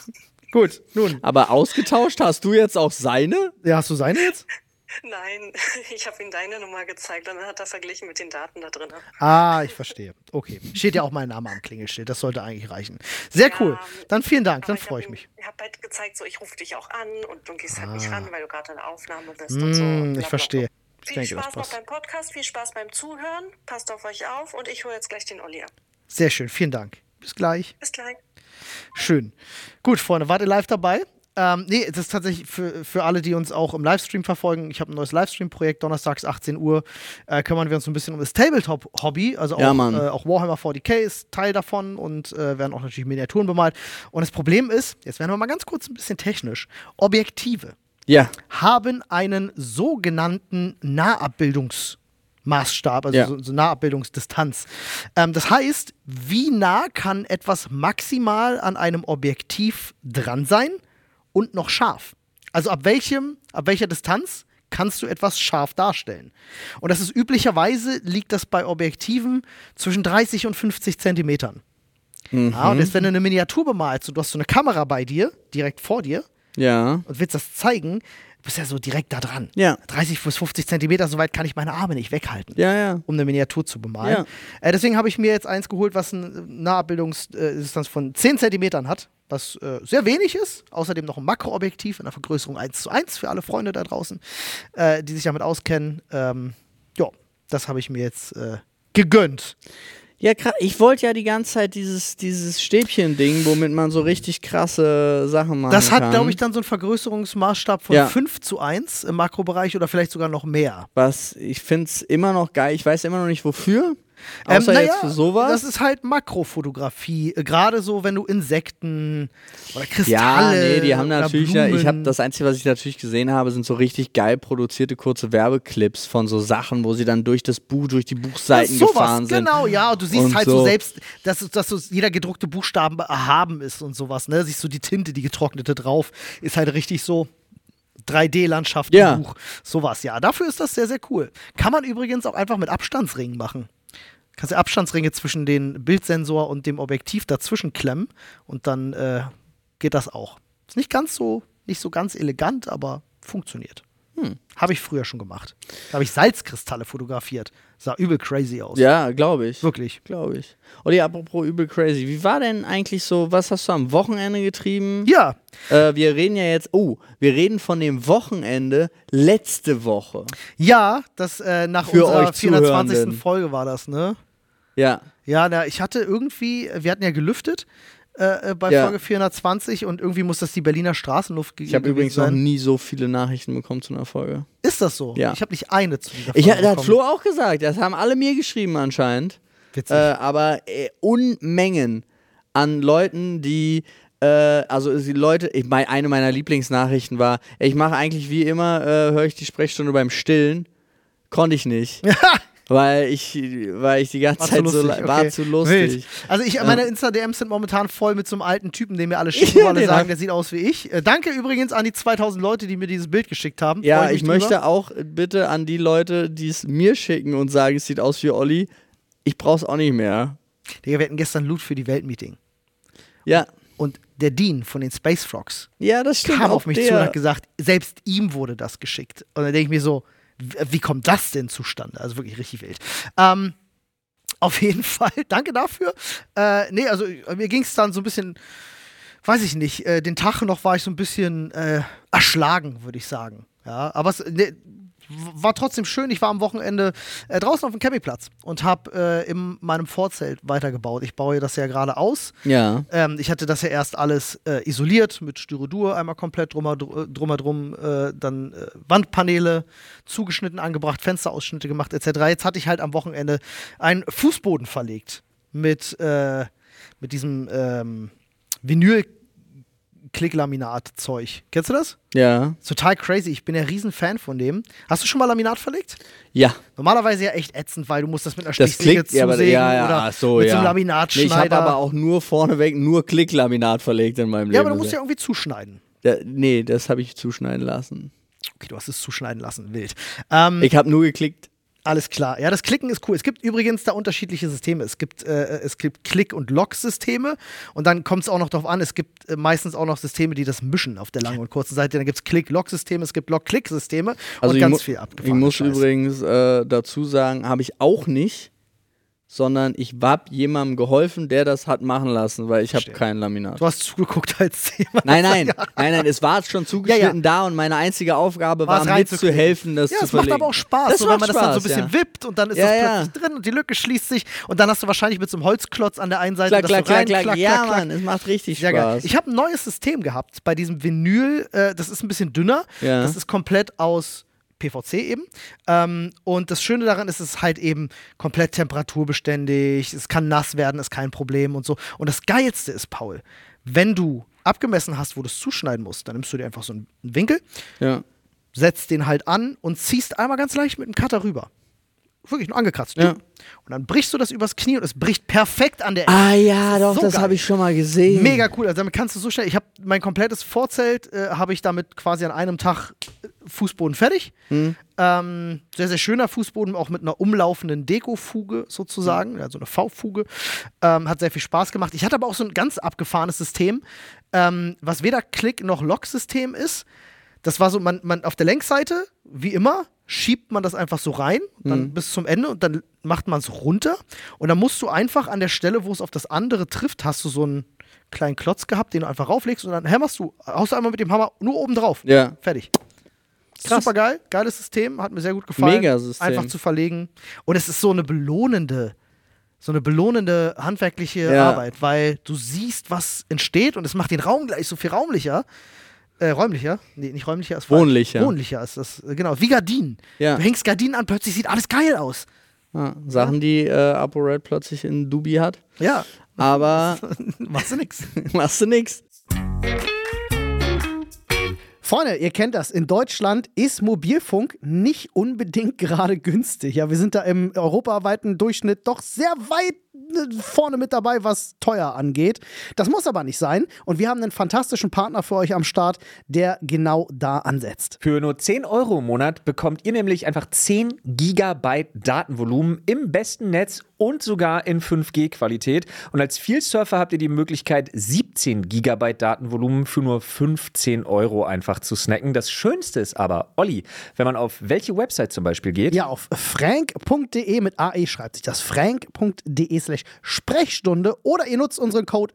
Gut, nun. Aber ausgetauscht hast du jetzt auch seine? Ja, hast du seine jetzt? Nein, ich habe ihm deine Nummer gezeigt und dann hat er verglichen mit den Daten da drin. Ah, ich verstehe. Okay. Steht ja auch mein Name am Klingelschild. Das sollte eigentlich reichen. Sehr cool. Dann vielen Dank. Dann freue ich mich. Ich habe halt gezeigt, so ich rufe dich auch an und du gehst halt Ah. nicht ran, weil du gerade in der Aufnahme bist und so. Mm, Blablabla. ich verstehe. Ich Viel denke, Spaß noch beim Podcast, viel Spaß beim Zuhören. Passt auf euch auf und ich hole jetzt gleich den Olli ab. Sehr schön. Vielen Dank. Bis gleich. Bis gleich. Schön. Gut, Freunde, wart ihr live dabei? Ähm, nee, das ist tatsächlich für, für alle, die uns auch im Livestream verfolgen. Ich habe ein neues Livestream-Projekt, donnerstags 18 Uhr. Äh, kümmern wir uns so ein bisschen um das Tabletop-Hobby. Also auch, Ja, äh, auch Warhammer 40k ist Teil davon und äh, werden auch natürlich Miniaturen bemalt. Und das Problem ist, jetzt werden wir mal ganz kurz ein bisschen technisch: Objektive Ja. haben einen sogenannten Nahabbildungsmaßstab, also Ja. so, so Nahabbildungsdistanz. Ähm, das heißt, wie nah kann etwas maximal an einem Objektiv dran sein und noch scharf? Also ab welchem, ab welcher Distanz kannst du etwas scharf darstellen? Und das ist üblicherweise liegt das bei Objektiven zwischen 30 und 50 Zentimetern. Ja, und jetzt, wenn du eine Miniatur bemalst und du hast so eine Kamera bei dir, direkt vor dir, Ja. und willst das zeigen, bist ja so direkt da dran. Ja. 30 bis 50 Zentimeter, so weit kann ich meine Arme nicht weghalten, Ja, ja. um eine Miniatur zu bemalen. Äh, deswegen habe ich mir jetzt eins geholt, was eine Nahabbildungsdistanz von 10 Zentimetern hat, was äh, sehr wenig ist. Außerdem noch ein Makroobjektiv in einer Vergrößerung 1 zu 1 für alle Freunde da draußen, äh, die sich damit auskennen. Ähm, ja, das habe ich mir jetzt äh, gegönnt. Ja. Ich wollte ja die ganze Zeit dieses, dieses Stäbchen-Ding, womit man so richtig krasse Sachen machen Das hat, glaube ich, dann so einen Vergrößerungsmaßstab von Ja. 5 zu 1 im Makrobereich oder vielleicht sogar noch mehr. Was, ich finde es immer noch geil. Ich weiß immer noch nicht wofür. Ähm, Außer naja, jetzt für sowas. Das ist halt Makrofotografie. äh, Gerade so, wenn du Insekten oder ja, Kristalle. nee, die haben natürlich, ja, ich habe das Einzige, was ich natürlich gesehen habe, sind so richtig geil produzierte kurze Werbeclips von so Sachen, wo sie dann durch das Buch, durch die Buchseiten Ja, sowas, gefahren sind. Genau, ja, und du siehst Und halt so, so. selbst, dass, dass so jeder gedruckte Buchstaben erhaben ist und sowas, ne? Siehst du die Tinte, die getrocknete drauf, ist halt richtig so 3D-Landschaft Ja. im Buch. Sowas, ja. Dafür ist das sehr, sehr cool. Kann man übrigens auch einfach mit Abstandsringen machen. Kannst du Abstandsringe zwischen den Bildsensor und dem Objektiv dazwischen klemmen und dann äh, geht das auch. Ist nicht ganz so, nicht so ganz elegant, aber funktioniert. Hm. Habe ich früher schon gemacht. Da habe ich Salzkristalle fotografiert. Sah übel crazy aus. Ja, glaube ich. Wirklich. Glaube ich. Olli, apropos übel crazy. Wie war denn eigentlich so, was hast du am Wochenende getrieben? Ja, Äh, wir reden ja jetzt, oh, wir reden von dem Wochenende letzte Woche. ja, das äh, nach Für unserer euch 420. Zuhörenden. Folge war das, ne? Ja. Ja, na, ich hatte irgendwie, wir hatten ja gelüftet äh, äh, bei Ja. Folge 420 und irgendwie muss das die Berliner Straßenluft Ich habe übrigens noch sein. nie so viele Nachrichten bekommen zu einer Folge. Ist das so? Ja. Ich habe nicht eine zu dieser Ich, Folge das hat. Flo auch gesagt, das haben alle mir geschrieben anscheinend. Witzig. Äh, aber äh, Unmengen an Leuten, die, äh, also die Leute, ich mein, eine meiner Lieblingsnachrichten war, ich mache eigentlich wie immer, äh, höre ich die Sprechstunde beim Stillen. Konnte ich nicht. weil ich, weil ich die ganze War Zeit so lustig, war okay. zu lustig. Wild. Also ich, meine Insta-DMs sind momentan voll mit so einem alten Typen, den mir alle schicken, wo alle den sagen, der sieht aus wie ich. Äh, danke übrigens an die 2000 Leute, die mir dieses Bild geschickt haben. Ja, ich drüber. möchte auch bitte an die Leute, die es mir schicken und sagen, es sieht aus wie Olli, ich brauch's auch nicht mehr. Digga, wir hatten gestern Loot für die Welt-Meeting. Ja, Und der Dean von den Space Frogs ja, das stimmt. kam auf mich der, zu und hat gesagt, selbst ihm wurde das geschickt. Und dann denke ich mir so, wie kommt das denn zustande? Also wirklich richtig wild. Ähm, auf jeden Fall, danke dafür. Äh, nee, also äh, mir ging es dann so ein bisschen, weiß ich nicht, äh, den Tag noch war ich so ein bisschen äh, erschlagen, würde ich sagen. Ja, aber es ne, war trotzdem schön. Ich war am Wochenende äh, draußen auf dem Campingplatz und habe äh, in meinem Vorzelt weitergebaut. Ich baue das ja gerade aus. Ja. Ähm, ich hatte das ja erst alles äh, isoliert mit Styrodur, einmal komplett drummer, drummer drum, äh, dann äh, Wandpaneele zugeschnitten, angebracht, Fensterausschnitte gemacht etc. Jetzt hatte ich halt am Wochenende einen Fußboden verlegt mit, äh, mit diesem ähm, Vinyl-Klicklaminat-Zeug. Kennst du das? Ja. Total crazy. Ich bin ja riesen Fan von dem. Hast du schon mal Laminat verlegt? Ja. Normalerweise ja echt ätzend, weil du musst das mit einer Das Stichsäge klickt, ja, aber, zusägen ja, ja, oder so, mit ja. so einem Nee, Laminatschneider. ich habe aber auch nur vorneweg nur Klicklaminat verlegt in meinem Leben. ja, aber du musst ja irgendwie zuschneiden. Da, nee, das habe ich zuschneiden lassen. Okay, du hast es zuschneiden lassen, wild. Ähm, Ich habe nur geklickt. Alles klar. Ja, das Klicken ist cool. Es gibt übrigens da unterschiedliche Systeme. Es gibt, äh, es gibt Klick- und Lock-Systeme und dann kommt es auch noch darauf an, es gibt äh, meistens auch noch Systeme, die das mischen auf der langen und kurzen Seite. Dann gibt es Klick-Lock-Systeme, es gibt Lock-Klick-Systeme Also und ich ganz viel Ich abgefahren. muss übrigens äh, dazu sagen, habe ich auch nicht, sondern ich habe jemandem geholfen, der das hat machen lassen, weil ich habe kein Laminat. Du hast zugeguckt als jemand. Nein, nein, nein, nein, es war schon zugeschnitten da und meine einzige Aufgabe war reinzukriegen. mitzuhelfen, das Ja, zu es macht verlegen. aber auch Spaß, Das so, wenn macht man das dann so ein Spaß, bisschen ja. wippt und dann ist Ja, das ja. plötzlich drin und die Lücke schließt sich und dann hast du wahrscheinlich mit so einem Holzklotz an der einen Seite Klack, das klack, so rein, klack, klack. klack, Ja, klack. Mann, es macht richtig Sehr geil. Spaß. Ich habe ein neues System gehabt bei diesem Vinyl. Äh, das ist ein bisschen dünner. Ja. Das ist komplett aus PVC eben. Ähm, und das Schöne daran ist, es ist halt eben komplett temperaturbeständig. Es kann nass werden, ist kein Problem und so. Und das Geilste ist, Paul, wenn du abgemessen hast, wo du es zuschneiden musst, dann nimmst du dir einfach so einen Winkel, ja. setzt den halt an und ziehst einmal ganz leicht mit dem Cutter rüber. Wirklich nur angekratzt. Ja. Und dann brichst du das übers Knie und es bricht perfekt an der Ecke. Ah ja, doch, so das habe ich schon mal gesehen. Mega cool. Also damit kannst du so schnell. Ich habe mein komplettes Vorzelt äh, habe ich damit quasi an einem Tag äh, Fußboden fertig. Hm. Ähm, sehr sehr schöner Fußboden, auch mit einer umlaufenden Dekofuge sozusagen, also eine V-Fuge. Ähm, hat sehr viel Spaß gemacht. Ich hatte aber auch so ein ganz abgefahrenes System, ähm, was weder Klick noch Lock-System ist. Das war so, man, man auf der Längsseite, wie immer, schiebt man das einfach so rein, dann bis zum Ende und dann macht man es runter. Und dann musst du einfach an der Stelle, wo es auf das andere trifft, hast du so einen kleinen Klotz gehabt, den du einfach rauflegst und dann hämmerst du, haust du einmal mit dem Hammer nur oben drauf. Ja. Fertig. Krass. Super geil, geiles System, hat mir sehr gut gefallen. Mega System. Einfach zu verlegen. Und es ist so eine belohnende so eine belohnende handwerkliche Ja. Arbeit, weil du siehst, was entsteht und es macht den Raum gleich so viel raumlicher. Äh, räumlicher? Nee, nicht räumlicher, ist falsch. Wohnlicher. Wohnlicher ist das, äh, genau. Wie Gardinen. Ja. Du hängst Gardinen an, plötzlich sieht alles geil aus. Ja, Sachen, die äh, ApoRed plötzlich in Dubi hat. Ja, Aber machst du nix. machst du nix. Freunde, ihr kennt das. In Deutschland ist Mobilfunk nicht unbedingt gerade günstig. Ja, wir sind da im europaweiten Durchschnitt doch sehr weit äh, vorne mit dabei, was teuer angeht. Das muss aber nicht sein. Und wir haben einen fantastischen Partner für euch am Start, der genau da ansetzt. Für nur 10 Euro im Monat bekommt ihr nämlich einfach 10 Gigabyte Datenvolumen im besten Netz und sogar in 5G-Qualität. Und als Vielsurfer habt ihr die Möglichkeit, 17 Gigabyte Datenvolumen für nur 15 Euro einfach zu snacken. Das Schönste ist aber, Olli, wenn man auf welche Website zum Beispiel geht, Ja, auf frank.de mit AE schreibt sich das. frank.de slash Sprechstunde oder ihr nutzt unseren Code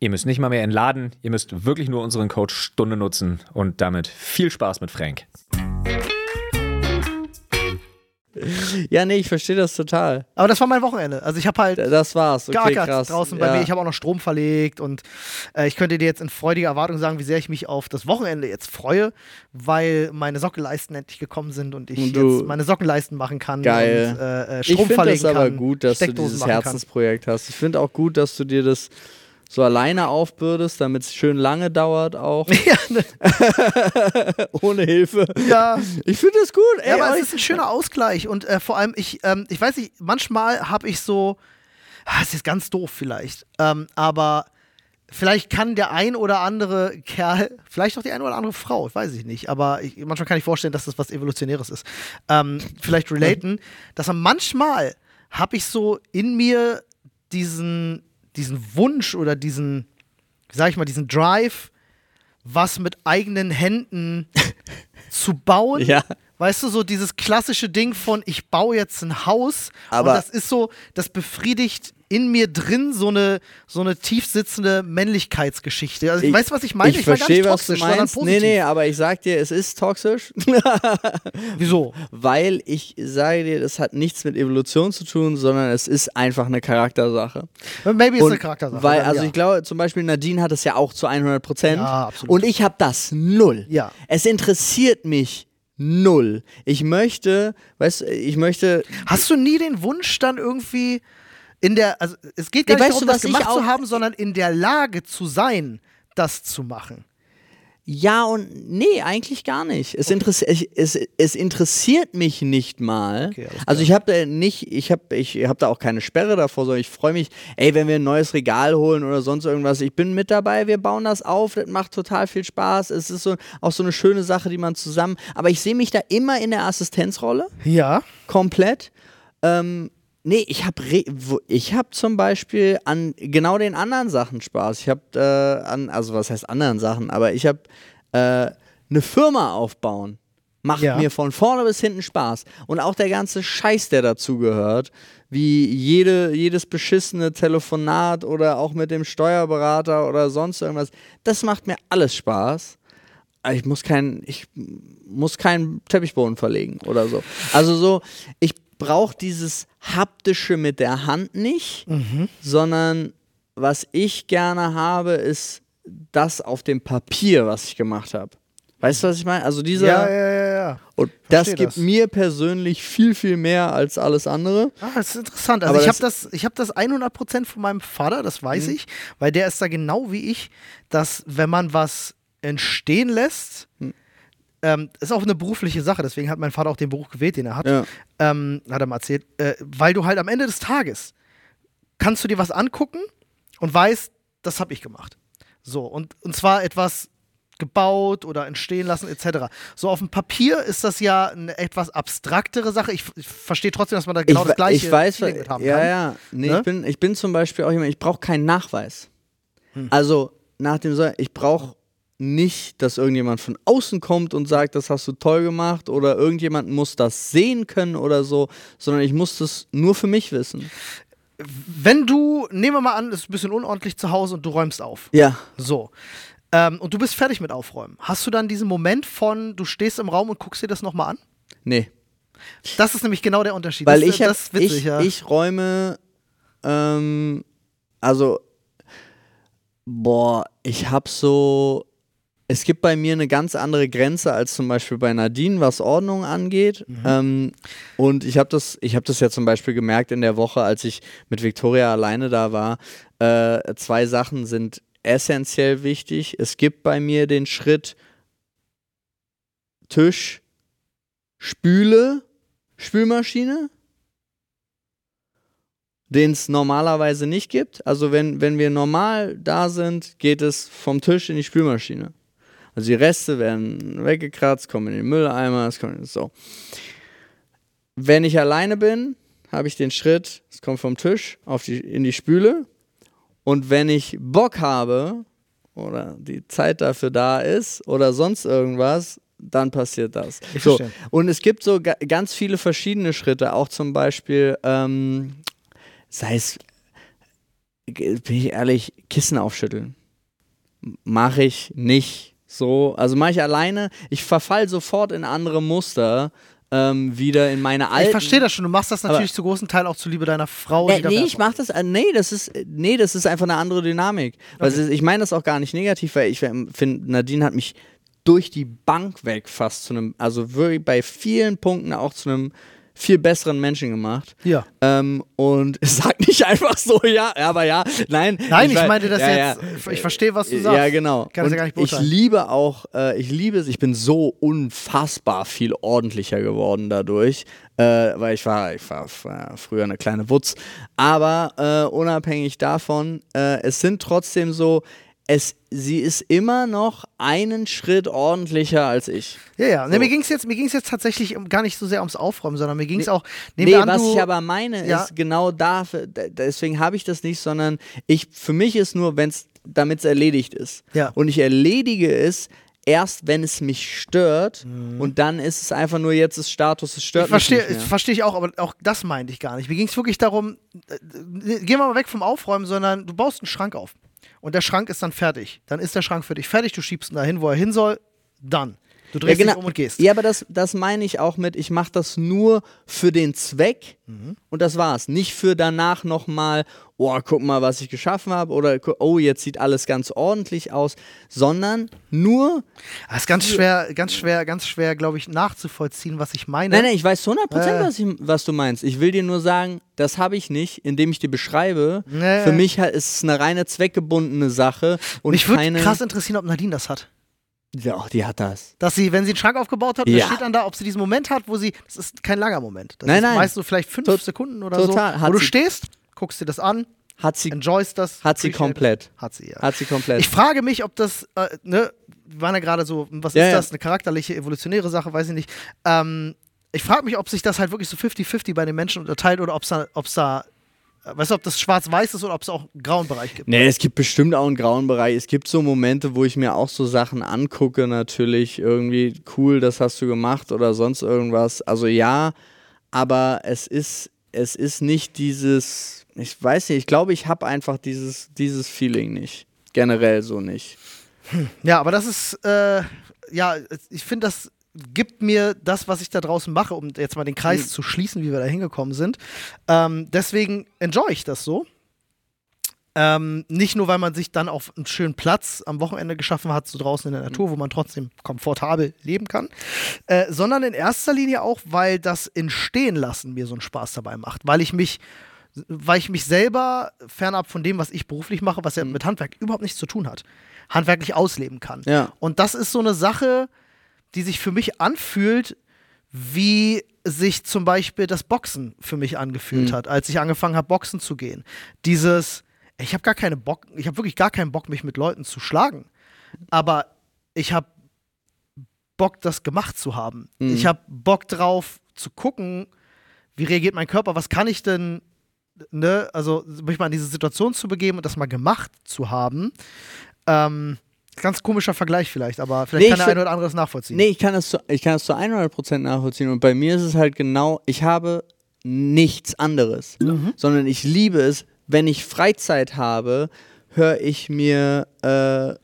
Ihr müsst nicht mal mehr entladen, ihr müsst wirklich nur unseren Code Stunde nutzen und damit viel Spaß mit Frank. Ja, nee, ich verstehe das total. Aber das war mein Wochenende. Also ich habe halt Das war's. Okay, krass. draußen bei ja. mir. Ich habe auch noch Strom verlegt und äh, ich könnte dir jetzt in freudiger Erwartung sagen, wie sehr ich mich auf das Wochenende jetzt freue, weil meine Sockenleisten endlich gekommen sind und ich Und jetzt meine Sockenleisten machen kann Geil. und äh, äh, Ich Strom finde verlegen das aber kann, gut, dass du dieses. Herzensprojekt hast. Ich finde auch gut, dass du dir das so alleine aufbürdest, damit es schön lange dauert auch. Ja, ne, Ohne Hilfe. ja. Ich finde das gut. Ey, ja, aber euch- es ist ein schöner Ausgleich und äh, vor allem, ich, ähm, ich weiß nicht, manchmal habe ich so, ah, es ist ganz doof vielleicht, ähm, aber vielleicht kann der ein oder andere Kerl, vielleicht auch die eine oder andere Frau, weiß ich nicht, aber ich, manchmal kann ich vorstellen, dass das was Evolutionäres ist, ähm, vielleicht relaten, dass man manchmal habe ich so in mir diesen, diesen Wunsch oder diesen, sag ich mal, diesen Drive, was mit eigenen Händen zu bauen. Ja. Weißt du, so dieses klassische Ding von, ich baue jetzt ein Haus. Aber- und das ist so, das befriedigt in mir drin so eine, so eine tiefsitzende Männlichkeitsgeschichte. Also, weißt du, was ich meine? Ich, war gar verstehe, was du meinst. Nee, nee, aber ich sag dir, es ist toxisch, Wieso? weil ich sage dir, das hat nichts mit Evolution zu tun, sondern es ist einfach eine Charaktersache. Maybe ist eine Charaktersache. Weil, also ja. ich glaube, zum Beispiel Nadine hat es ja auch zu 100 Prozent. Ja, absolut. Und ich habe das null. Ja. Es interessiert mich null. Ich möchte, weißt du, ich möchte, Hast du nie den Wunsch dann irgendwie in der, also es geht gar Nee, nicht darum, du, das gemacht zu haben, sondern in der Lage zu sein, das zu machen. ja und nee, eigentlich gar nicht. Es, interessi ich, es, es interessiert mich nicht mal. Okay, also ich habe da nicht, ich habe ich hab da auch keine Sperre davor, sondern ich freue mich, ey, wenn wir ein neues Regal holen oder sonst irgendwas, ich bin mit dabei, wir bauen das auf, das macht total viel Spaß. Es ist so, auch so eine schöne Sache, die man zusammen, aber ich sehe mich da immer in der Assistenzrolle. Ja. komplett. Ähm, nee, ich habe ich hab zum Beispiel an genau den anderen Sachen Spaß. Ich habe äh, an, also was heißt anderen Sachen, aber ich habe äh, eine Firma aufbauen. Macht Ja. mir von vorne bis hinten Spaß. Und auch der ganze Scheiß, der dazugehört, wie jede, jedes beschissene Telefonat oder auch mit dem Steuerberater oder sonst irgendwas, das macht mir alles Spaß. Ich muss keinen, ich muss keinen Teppichboden verlegen oder so. Also so, ich brauche dieses haptische mit der Hand nicht, sondern was ich gerne habe, ist das auf dem Papier, was ich gemacht habe. Weißt du, was ich meine? Also dieser Ja, ja, ja, ja. und das gibt das. mir persönlich viel viel mehr als alles andere. Ah, das ist interessant. Also Aber ich habe das- das, ich hab das 100% von meinem Vater, das weiß Mhm. ich, weil der ist da genau wie ich, dass wenn man was entstehen lässt, Mhm. Ähm, ist auch eine berufliche Sache, deswegen hat mein Vater auch den Beruf gewählt, den er hat, Ja. ähm, hat er mal erzählt, äh, weil du halt am Ende des Tages kannst du dir was angucken und weißt, das habe ich gemacht. So, und, und zwar etwas gebaut oder entstehen lassen etc. So auf dem Papier ist das ja eine etwas abstraktere Sache. Ich, ich verstehe trotzdem, dass man da genau ich, das gleiche ich weiß, Feeling mit haben ja, kann. ja. Nee, Ne? ich, bin, ich bin zum Beispiel auch jemand, ich brauche keinen Nachweis. Also nach dem Säulen, ich brauche nicht, dass irgendjemand von außen kommt und sagt, das hast du toll gemacht oder irgendjemand muss das sehen können oder so, sondern ich muss das nur für mich wissen. Wenn du, nehmen wir mal an, es ist ein bisschen unordentlich zu Hause und du räumst auf. Ja. So. Ähm, und du bist fertig mit Aufräumen. Hast du dann diesen Moment von, du stehst im Raum und guckst dir das nochmal an? Nee. Das ist nämlich genau der Unterschied. Weil das, ich, hab, das ist witzig, ich, ja. ich räume, ähm, also, boah, ich hab so, es gibt bei mir eine ganz andere Grenze als zum Beispiel bei Nadine, was Ordnung angeht. Mhm. Ähm, und ich habe das, ich habe das ja zum Beispiel gemerkt in der Woche, als ich mit Victoria alleine da war. Äh, zwei Sachen sind essentiell wichtig. Es gibt bei mir den Schritt Tisch, Spüle, Spülmaschine, den es normalerweise nicht gibt. Also wenn, wenn wir normal da sind, geht es vom Tisch in die Spülmaschine. Also die Reste werden weggekratzt, kommen in den Mülleimer, es kommt so. Wenn ich alleine bin, habe ich den Schritt, es kommt vom Tisch auf die, in die Spüle. Und wenn ich Bock habe oder die Zeit dafür da ist oder sonst irgendwas, dann passiert das. Ich so. verstehe. Und es gibt so ga ganz viele verschiedene Schritte, auch zum Beispiel, ähm, sei es, bin ich ehrlich, Kissen aufschütteln. Mache ich nicht so. Also mache ich alleine. Ich verfall sofort in andere Muster. Ähm, wieder in meine alten. ich verstehe das schon. Du machst das natürlich zu großen Teil auch zuliebe deiner Frau. Da nee, ich mach das, äh, nee, das ist, äh, nee, das ist einfach eine andere Dynamik. Es ist, ich meine das auch gar nicht negativ, weil ich finde, Nadine hat mich durch die Bank weg fast zu einem, also wirklich bei vielen Punkten auch zu einem viel besseren Menschen gemacht. Ja. Ähm, und sag nicht einfach so, ja, aber ja, nein. Nein, ich wei- meinte das ja, jetzt. ja. Ich verstehe, was du sagst. Ja, genau. Kann das ja Und gar nicht ich liebe auch, äh, ich liebe es, ich bin so unfassbar viel ordentlicher geworden dadurch, äh, weil ich war, ich war früher eine kleine Wutz. Aber äh, unabhängig davon, äh, es sind trotzdem so, es, sie ist immer noch einen Schritt ordentlicher als ich. Ja, ja. So. mir ging es jetzt, mir ging's jetzt tatsächlich gar nicht so sehr ums Aufräumen, sondern mir ging es auch. nehmen Nee, an, was du, ich aber meine, Ja. ist genau dafür, deswegen habe ich das nicht, sondern ich, für mich ist nur, wenn es, damit es erledigt ist. Ja. Und ich erledige es erst, wenn es mich stört und dann ist es einfach nur jetzt ist Status, es stört Ich verstehe, mich verstehe ich auch, aber auch das meinte ich gar nicht. Mir ging es wirklich darum, äh, äh, gehen wir mal weg vom Aufräumen, sondern du baust einen Schrank auf. Und der Schrank ist dann fertig. Dann ist der Schrank für dich fertig, du schiebst ihn dahin, wo er hin soll, dann. Du drehst dich um und gehst. Ja, aber das, das meine ich auch mit, ich mache das nur für den Zweck Mhm. und das war's. Nicht für danach nochmal, oh, guck mal, was ich geschaffen habe oder oh, jetzt sieht alles ganz ordentlich aus, sondern nur Das ist ganz schwer, ganz schwer, ganz schwer, glaube ich, nachzuvollziehen, was ich meine. Nein, nein, ich weiß zu 100%, Äh. was, ich, was du meinst. Ich will dir nur sagen, das habe ich nicht, indem ich dir beschreibe. Nee. Für mich ist es eine reine zweckgebundene Sache und Mich würde krass interessieren, ob Nadine das hat. Ja, die hat das. Dass sie, wenn sie einen Schrank aufgebaut hat, Ja. steht dann da, ob sie diesen Moment hat, wo sie, das ist kein langer Moment. Das Nein, ist nein. meist so vielleicht fünf Tot- Sekunden oder total. so. Hat Wo du stehst, guckst dir das an, Hat sie, enjoyst das. hat sie komplett. Hat sie, ja. Hat sie komplett. Ich frage mich, ob das, äh, ne, wir waren ja gerade so, was Ja, ist das? Eine charakterliche, evolutionäre Sache, weiß ich nicht. Ähm, ich frage mich, ob sich das halt wirklich so 50-50 bei den Menschen unterteilt oder ob es da, ob's da, weißt du, ob das schwarz-weiß ist oder ob es auch einen grauen Bereich gibt. Nee, es gibt bestimmt auch einen grauen Bereich. Es gibt so Momente, wo ich mir auch so Sachen angucke, natürlich irgendwie cool, das hast du gemacht oder sonst irgendwas. Also ja, aber es ist, es ist nicht dieses, ich weiß nicht, ich glaube, ich habe einfach dieses, dieses Feeling nicht. Generell so nicht. Ja, aber das ist, äh, ja, ich finde, das gibt mir das, was ich da draußen mache, um jetzt mal den Kreis Mhm. zu schließen, wie wir da hingekommen sind. Ähm, deswegen enjoy ich das so. Ähm, nicht nur, weil man sich dann auf einen schönen Platz am Wochenende geschaffen hat, so draußen in der Natur, wo man trotzdem komfortabel leben kann, äh, sondern in erster Linie auch, weil das Entstehenlassen mir so einen Spaß dabei macht, weil ich mich, weil ich mich selber fernab von dem, was ich beruflich mache, was ja mit Handwerk überhaupt nichts zu tun hat, handwerklich ausleben kann. Ja. Und das ist so eine Sache, die sich für mich anfühlt, wie sich zum Beispiel das Boxen für mich angefühlt hat, als ich angefangen habe, Boxen zu gehen. Dieses, ich habe gar keine Bock, ich habe wirklich gar keinen Bock, mich mit Leuten zu schlagen. Aber ich habe Bock, das gemacht zu haben. Ich habe Bock drauf zu gucken, wie reagiert mein Körper, was kann ich denn ne, also mich mal in diese Situation zu begeben und das mal gemacht zu haben. Ähm, ganz komischer Vergleich vielleicht, aber vielleicht Nee, kann der eine find- oder andere es nachvollziehen. Nee, ich kann das zu, ich kann das zu 100% nachvollziehen. Und bei mir ist es halt genau, ich habe nichts anderes, sondern ich liebe es, wenn ich Freizeit habe, höre ich mir äh,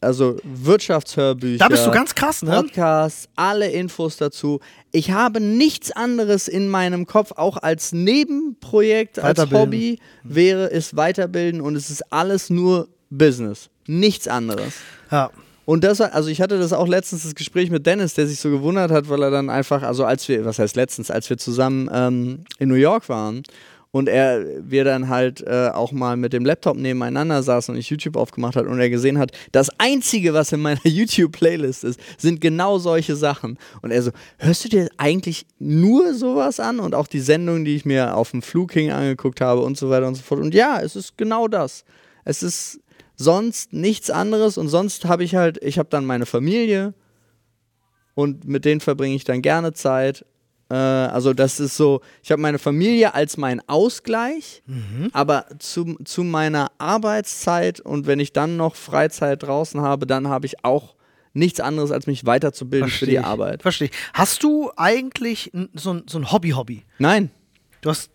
also Wirtschaftshörbücher. Da bist du ganz krass, ne? Podcasts, alle Infos dazu. Ich habe nichts anderes in meinem Kopf, auch als Nebenprojekt, als. Hobby wäre es Weiterbilden und es ist alles nur Business. Nichts anderes. Ja. Und das, war- also ich hatte das auch letztens das Gespräch mit Dennis, der sich so gewundert hat, weil er dann einfach, also als wir, was heißt letztens, als wir zusammen ähm, in New York waren und er, wir dann halt äh, auch mal mit dem Laptop nebeneinander saßen und ich YouTube aufgemacht hat und er gesehen hat, das Einzige, was in meiner YouTube-Playlist ist, sind genau solche Sachen. Und er so, hörst du dir eigentlich nur sowas an und auch die Sendungen, die ich mir auf dem Flug hin angeguckt habe und so weiter und so fort. Und ja, es ist genau das. Es ist sonst nichts anderes und sonst habe ich halt, ich habe dann meine Familie und mit denen verbringe ich dann gerne Zeit. Äh, also das ist so, ich habe meine Familie als mein Ausgleich, aber zu, zu meiner Arbeitszeit und wenn ich dann noch Freizeit draußen habe, dann habe ich auch nichts anderes, als mich weiterzubilden für die ich. Arbeit. Verstehe ich. Hast du eigentlich so so ein Hobby-Hobby? Nein, Du hast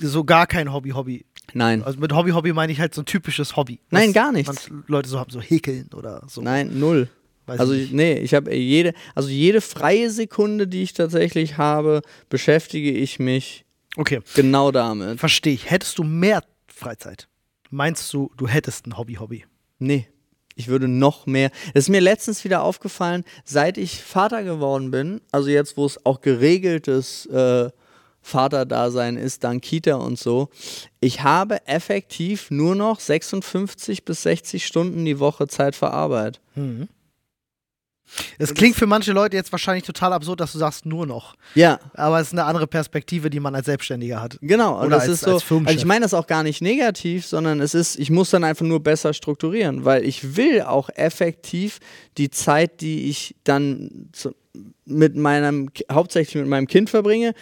so gar kein Hobby-Hobby. Nein, Also mit Hobby-Hobby meine ich halt so ein typisches Hobby. Nein, gar nichts. Leute so haben, so häkeln oder so. nein, null. Weiß Also ich ich, nee, ich habe jede, also jede freie Sekunde, die ich tatsächlich habe, beschäftige ich mich Okay, genau damit. verstehe ich. Hättest du mehr Freizeit? Meinst du, du hättest ein Hobby-Hobby? Nee. Ich würde noch mehr. Das ist mir letztens wieder aufgefallen, seit ich Vater geworden bin, also jetzt, wo es auch geregeltes äh, Vaterdasein ist, dank Kita und so, ich habe effektiv nur noch 56 bis 60 Stunden die Woche Zeit für Arbeit. Es klingt für manche Leute jetzt wahrscheinlich total absurd, dass du sagst, nur noch. Ja, Aber es ist eine andere Perspektive, die man als Selbstständiger hat. Genau, und Oder das als- ist so. als Firmenchef. Also ich meine das auch gar nicht negativ, sondern es ist, ich muss dann einfach nur besser strukturieren, weil ich will auch effektiv die Zeit, die ich dann zu, mit meinem, hauptsächlich mit meinem Kind verbringe.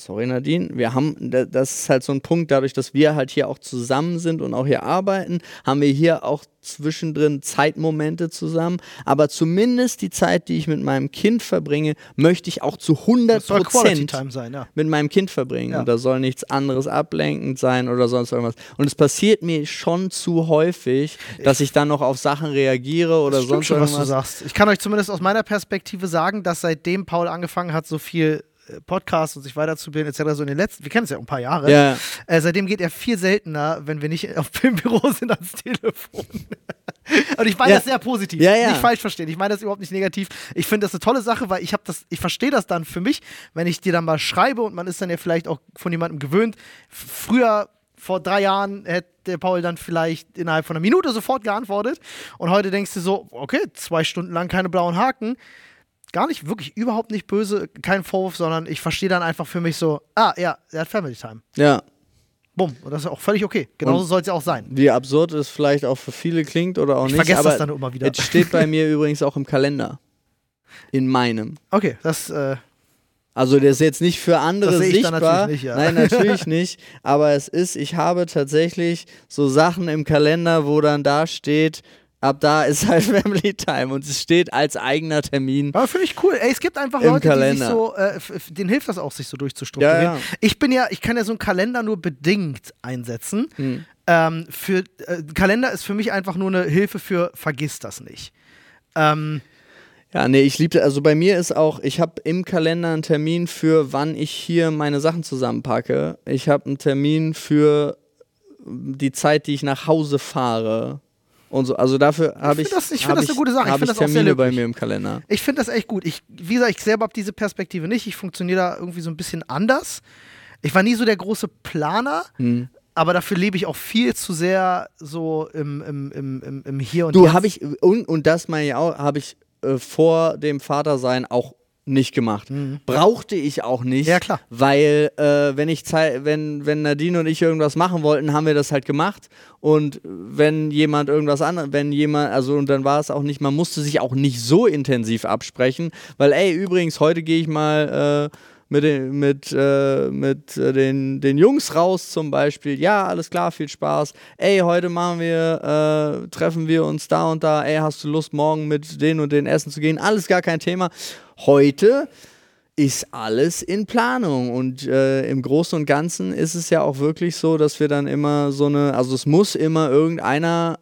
Sorry Nadine, wir haben, da- das ist halt so ein Punkt, dadurch, dass wir halt hier auch zusammen sind und auch hier arbeiten, haben wir hier auch zwischendrin Zeitmomente zusammen. Aber zumindest die Zeit, die ich mit meinem Kind verbringe, möchte ich auch zu 100 Das soll Quality Prozent ja. mit meinem Kind verbringen. Ja. Und da soll nichts anderes ablenkend sein oder sonst irgendwas. Und es passiert mir schon zu häufig, dass ich dann noch auf Sachen reagiere oder sonst schon, was du irgendwas. sagst. Ich kann euch zumindest aus meiner Perspektive sagen, dass seitdem Paul angefangen hat, so viel Podcasts und sich weiterzubilden, etc., so in den letzten, wir kennen es ja ein paar Jahre, Ja. äh, seitdem geht er viel seltener, wenn wir nicht auf dem Büro sind, ans Telefon. Und ich meine Ja. das sehr positiv. Ja, ja. Nicht falsch verstehen. Ich meine das überhaupt nicht negativ. Ich finde das eine tolle Sache, weil ich habe das, ich verstehe das dann für mich, wenn ich dir dann mal schreibe und man ist dann ja vielleicht auch von jemandem gewöhnt. Früher, vor drei Jahren, hätte Paul dann vielleicht innerhalb von einer Minute sofort geantwortet. Und heute denkst du so, okay, zwei Stunden lang keine blauen Haken. Gar nicht, wirklich überhaupt nicht böse, kein Vorwurf, sondern ich verstehe dann einfach für mich so, ah ja, er hat Family Time. ja. Bumm. Und das ist auch völlig okay. Genauso soll es ja auch sein. Wie absurd es vielleicht auch für viele klingt oder auch Ich nicht. vergesse aber das dann immer wieder. Es steht bei mir übrigens auch im Kalender. In meinem. Okay, das, äh, Also der ist jetzt nicht für andere ich sichtbar. natürlich nicht, ja. Nein, natürlich nicht. Aber es ist, ich habe tatsächlich so Sachen im Kalender, wo dann da steht, ab da ist halt Family Time und es steht als eigener Termin. Aber finde ich cool. Ey, es gibt einfach Leute, die sich Kalender. so, äh, denen hilft das auch, sich so durchzustrukturieren. Ja, ja. Ich bin ja, ich kann ja so einen Kalender nur bedingt einsetzen. Hm. Ähm, für, äh, Kalender ist für mich einfach nur eine Hilfe für vergiss das nicht. Ähm, Ja, nee, ich liebte, also bei mir ist auch, ich habe im Kalender einen Termin für, wann ich hier meine Sachen zusammenpacke. Ich habe einen Termin für die Zeit, die ich nach Hause fahre. Und so, also dafür habe ich, das- ich find hab das eine gute Sache. Ich hab find ich das auch sehr Termine bei mir im Kalender. ich finde das echt gut. Ich, wie gesagt, ich selber habe diese Perspektive nicht. Ich funktioniere da irgendwie so ein bisschen anders. Ich war nie so der große Planer. Hm. Aber dafür lebe ich auch viel zu sehr so im, im, im, im, im Hier und Du, Jetzt. habe ich, und, und das meine ich auch, habe ich äh, vor dem Vatersein auch nicht gemacht. Brauchte ich auch nicht. Mhm. Ja, klar. Weil, äh, wenn ich wenn, wenn Nadine und ich irgendwas machen wollten, haben wir das halt gemacht. Und wenn jemand irgendwas anderes, wenn jemand, also und dann war es auch nicht, man musste sich auch nicht so intensiv absprechen, weil, ey, übrigens, heute gehe ich mal. Äh, mit, den, mit, äh, mit äh, den, den Jungs raus zum Beispiel. Ja, alles klar, viel Spaß. Ey, heute machen wir, äh, treffen wir uns da und da. Ey, hast du Lust, morgen mit denen und den essen zu gehen? Alles gar kein Thema. Heute ist alles in Planung und äh, im Großen und Ganzen ist es ja auch wirklich so, dass wir dann immer so eine, also es muss immer irgendeiner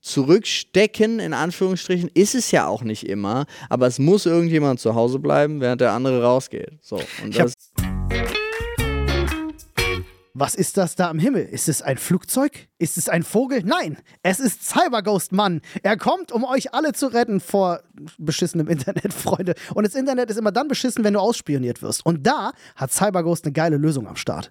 zurückstecken, in Anführungsstrichen, ist es ja auch nicht immer, aber es muss irgendjemand zu Hause bleiben, während der andere rausgeht. So, und das, Was ist das da am Himmel? Ist es ein Flugzeug? Ist es ein Vogel? Nein, es ist Cyberghost Mann. Er kommt, um euch alle zu retten vor beschissenem Internet, Freunde. Und das Internet ist immer dann beschissen, wenn du ausspioniert wirst. Und da hat Cyberghost eine geile Lösung am Start.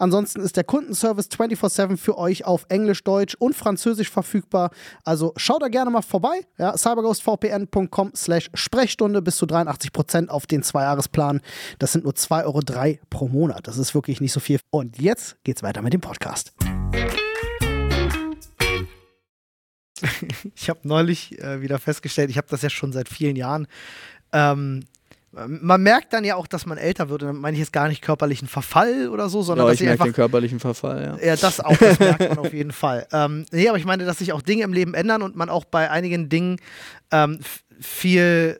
Ansonsten ist der Kundenservice 24-7 für euch auf Englisch, Deutsch und Französisch verfügbar. Also schaut da gerne mal vorbei. Ja, cyberghostvpn.com slash Sprechstunde bis zu 83% auf den Zweijahresplan. Das sind nur 2,03 Euro pro Monat. Das ist wirklich nicht so viel. Und jetzt geht's weiter mit dem Podcast. Ich habe neulich äh, wieder festgestellt, ich habe das ja schon seit vielen Jahren. Ähm, man merkt dann ja auch, dass man älter wird. Und dann meine ich jetzt gar nicht körperlichen Verfall oder so, sondern ja, dass ich merke einfach den körperlichen Verfall, ja. Ja, das auch, das merkt man auf jeden Fall. Ähm, nee, aber ich meine, dass sich auch Dinge im Leben ändern und man auch bei einigen Dingen ähm, viel,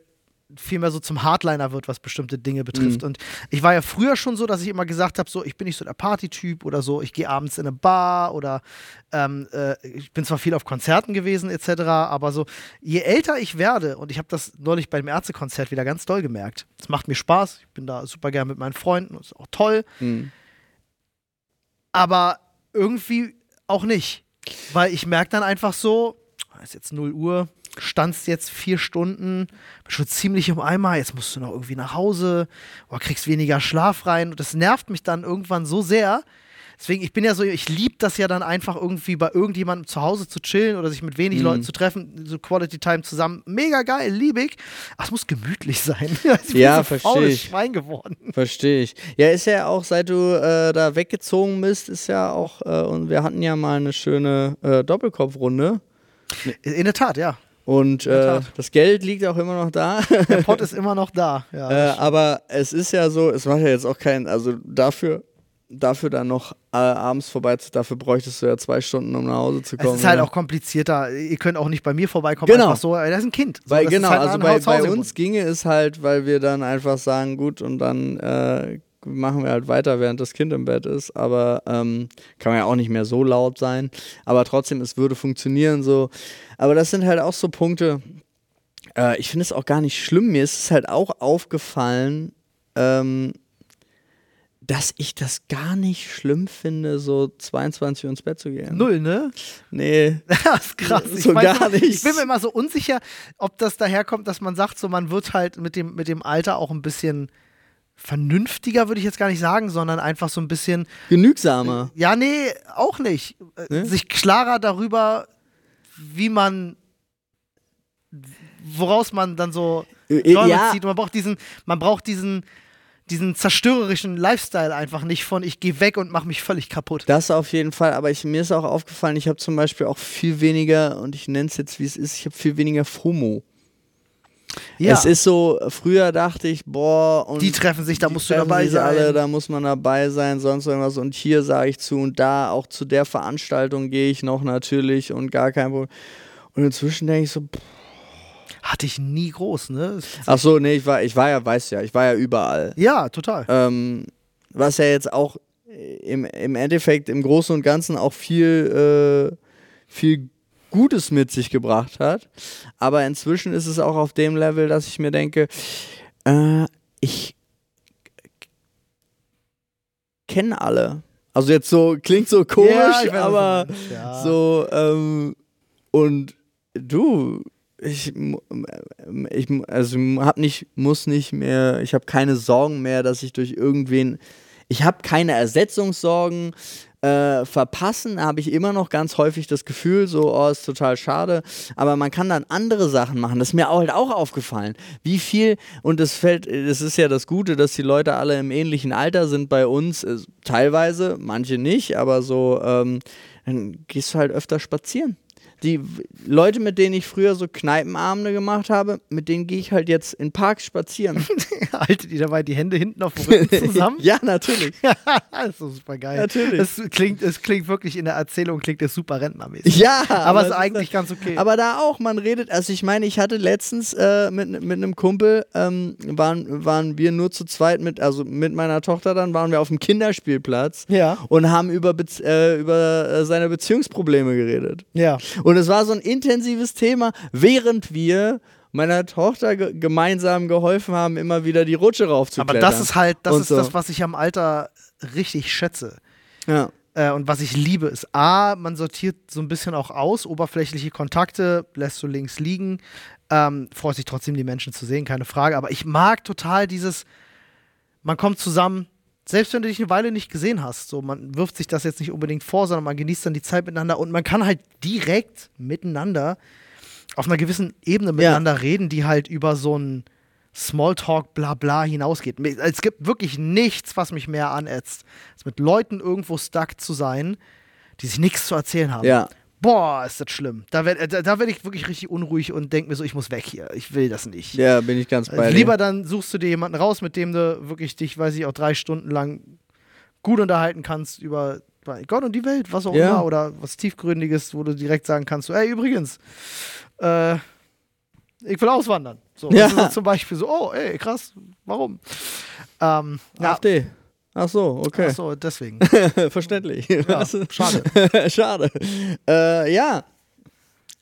viel mehr so zum Hardliner wird, was bestimmte Dinge betrifft. Und ich war ja früher schon so, dass ich immer gesagt habe, so, ich bin nicht so der Partytyp oder so, ich gehe abends in eine Bar oder ähm, äh, ich bin zwar viel auf Konzerten gewesen etc., aber so, je älter ich werde, und ich habe das neulich beim Ärztekonzert wieder ganz doll gemerkt, es macht mir Spaß, ich bin da super gern mit meinen Freunden, ist auch toll, Mhm. aber irgendwie auch nicht. Weil ich merke dann einfach so, es ist jetzt 0 Uhr, standst jetzt vier Stunden, bist schon ziemlich im Eimer, jetzt musst du noch irgendwie nach Hause oder kriegst weniger Schlaf rein. Und das nervt mich dann irgendwann so sehr. Deswegen, ich bin ja so, ich liebe das ja dann einfach irgendwie bei irgendjemandem zu Hause zu chillen oder sich mit wenig Mhm. Leuten zu treffen, so Quality Time zusammen. Mega geil, liebe ich. Aber es muss gemütlich sein. ich Ja, so versteh faules ich. Schwein geworden. Verstehe ich. Ja, ist ja auch, seit du äh, da weggezogen bist, ist ja auch, äh, und wir hatten ja mal eine schöne äh, Doppelkopfrunde. In der Tat, ja. Und äh, das Geld liegt auch immer noch da. Der Pott ist immer noch da. Ja, äh, aber es ist ja so, es macht ja jetzt auch keinen, also dafür, dafür dann noch äh, abends vorbei zu, dafür bräuchtest du ja zwei Stunden, um nach Hause zu kommen. Es ist halt oder? auch komplizierter. Ihr könnt auch nicht bei mir vorbeikommen, Genau. einfach so, das ist ein Kind. So, Weil genau, halt also bei, bei uns ginge es halt, weil wir dann einfach sagen, gut, und dann äh, machen wir halt weiter, während das Kind im Bett ist. Aber ähm, kann man ja auch nicht mehr so laut sein. Aber trotzdem, es würde funktionieren so. Aber das sind halt auch so Punkte. Äh, ich finde es auch gar nicht schlimm. Mir ist es halt auch aufgefallen, ähm, dass ich das gar nicht schlimm finde, so 22 Uhr ins Bett zu gehen. Null, ne? Nee. Das ist krass. Ich, So weiß gar noch- ich nicht. bin mir immer so unsicher, ob das daherkommt, dass man sagt, so man wird halt mit dem, mit dem Alter auch ein bisschen vernünftiger, würde ich jetzt gar nicht sagen, sondern einfach so ein bisschen, Genügsamer. ja, nee, auch nicht. Äh, Ne? Sich klarer darüber, wie man, woraus man dann so Äh, Joy ja. zieht. Und man braucht diesen, man braucht diesen, diesen zerstörerischen Lifestyle einfach nicht von ich gehe weg und mache mich völlig kaputt. Das auf jeden Fall, aber ich, mir ist auch aufgefallen, ich habe zum Beispiel auch viel weniger, und ich nenne es jetzt wie es ist, ich habe viel weniger FOMO. Ja, Es ist so, früher dachte ich, boah, und die treffen sich, da musst du dabei sein. alle, da muss man dabei sein, sonst irgendwas. Und hier sage ich zu und da, auch zu der Veranstaltung gehe ich noch natürlich und gar kein Problem. Und inzwischen denke ich so, pff, Hatte ich nie groß, ne? ach so, nee, ich war, ich war ja, weißt ja, ich war ja überall. Ja, total. Ähm, was ja jetzt auch im, im Endeffekt im Großen und Ganzen auch viel, äh, viel Gutes mit sich gebracht hat. Aber inzwischen ist es auch auf dem Level, dass ich mir denke, äh, ich kenne alle. Also jetzt so, klingt so komisch, Ja, weiß, aber ja. so, ähm, und du, ich, ich also hab nicht, muss nicht mehr, ich habe keine Sorgen mehr, dass ich durch irgendwen, ich habe keine Ersetzungssorgen. Äh, verpassen habe ich immer noch ganz häufig das Gefühl, so, oh, ist total schade. Aber man kann dann andere Sachen machen. Das ist mir halt auch aufgefallen. Wie viel, und das fällt, das ist ja das Gute, dass die Leute alle im ähnlichen Alter sind bei uns. Äh, teilweise, manche nicht, aber so, ähm, dann gehst du halt öfter spazieren. Die Leute, mit denen ich früher so Kneipenabende gemacht habe, mit denen gehe ich halt jetzt in Parks spazieren. Haltet ihr dabei die Hände hinten auf dem Rücken zusammen? ja, natürlich. das ist super geil. Natürlich. Es klingt, es klingt wirklich in der Erzählung klingt es super rentnermäßig. Ja, aber es es ist eigentlich ganz okay. Aber da auch, man redet, also ich meine, ich hatte letztens äh, mit, mit einem Kumpel, ähm, waren, waren wir nur zu zweit mit, also mit meiner Tochter dann, waren wir auf dem Kinderspielplatz Ja. und haben über, Bez äh, über äh, seine Beziehungsprobleme geredet. ja. Und es war so ein intensives Thema, während wir meiner Tochter ge gemeinsam geholfen haben, immer wieder die Rutsche Aber raufzuklettern. das ist halt, das Und ist so. das, was ich am Alter richtig schätze. Ja. Äh, und was ich liebe, ist A, man sortiert so ein bisschen auch aus, oberflächliche Kontakte lässt du links liegen. Ähm, freut sich trotzdem, die Menschen zu sehen, keine Frage. Aber ich mag total dieses, man kommt zusammen, selbst wenn du dich eine Weile nicht gesehen hast, so man wirft sich das jetzt nicht unbedingt vor, sondern man genießt dann die Zeit miteinander und man kann halt direkt miteinander auf einer gewissen Ebene miteinander reden, die halt über so ein Smalltalk, bla bla hinausgeht. Es gibt wirklich nichts, was mich mehr anätzt, als mit Leuten irgendwo stuck zu sein, die sich nichts zu erzählen haben. Ja. Boah, ist das schlimm. Da werde da, da werd ich wirklich richtig unruhig und denke mir so, ich muss weg hier. Ich will das nicht. ja, bin ich ganz bei Also dir. lieber dann suchst du dir jemanden raus, mit dem du wirklich dich, weiß ich, auch drei Stunden lang gut unterhalten kannst über bei Gott und die Welt, was auch Ja. immer, oder was Tiefgründiges, wo du direkt sagen kannst, so, ey, übrigens, äh, ich will auswandern. So, Ja. das ist so zum Beispiel so, oh, ey, krass, warum? Ähm, ja, AfD. Ach so, okay. ach so, deswegen. Verständlich. Ja, schade. Schade. Äh, ja.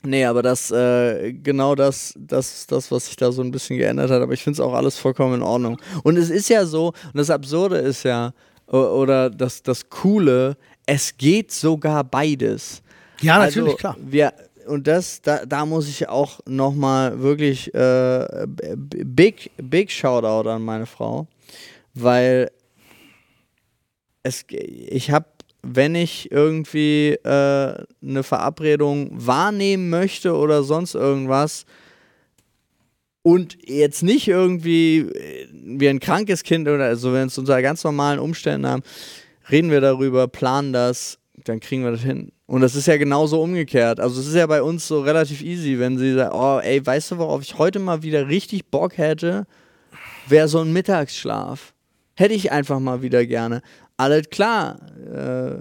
Nee, aber das, äh, genau das, das, das, was sich da so ein bisschen geändert hat, aber ich finde es auch alles vollkommen in Ordnung. Und es ist ja so, und das Absurde ist ja, oder das, das Coole, es geht sogar beides. Ja, natürlich, also, klar. Wir, und das, da, da muss ich auch nochmal wirklich äh, big, big Shoutout an meine Frau, weil es, ich habe, wenn ich irgendwie äh, eine Verabredung wahrnehmen möchte oder sonst irgendwas und jetzt nicht irgendwie äh, wie ein krankes Kind oder also wenn es unter ganz normalen Umständen haben, reden wir darüber, planen das, dann kriegen wir das hin. Und das ist ja genauso umgekehrt. Also es ist ja bei uns so relativ easy, wenn sie sagt, oh ey, weißt du, worauf ich heute mal wieder richtig Bock hätte? Wäre so ein Mittagsschlaf. Hätte ich einfach mal wieder gerne. Alles klar. Äh,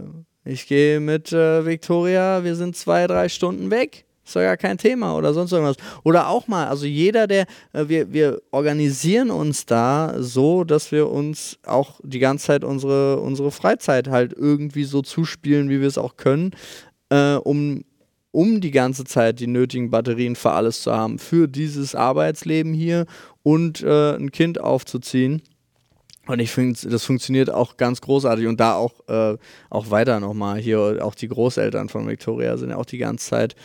ich gehe mit äh, Victoria, wir sind zwei, drei Stunden weg. Ist doch gar kein Thema oder sonst irgendwas. Oder auch mal, also jeder, der, äh, wir, wir organisieren uns da so, dass wir uns auch die ganze Zeit unsere, unsere Freizeit halt irgendwie so zuspielen, wie wir es auch können, äh, um, um die ganze Zeit die nötigen Batterien für alles zu haben, für dieses Arbeitsleben hier und äh, ein Kind aufzuziehen. Und ich finde, das funktioniert auch ganz großartig. Und da auch, äh, auch weiter nochmal hier, auch die Großeltern von Victoria sind ja auch die ganze Zeit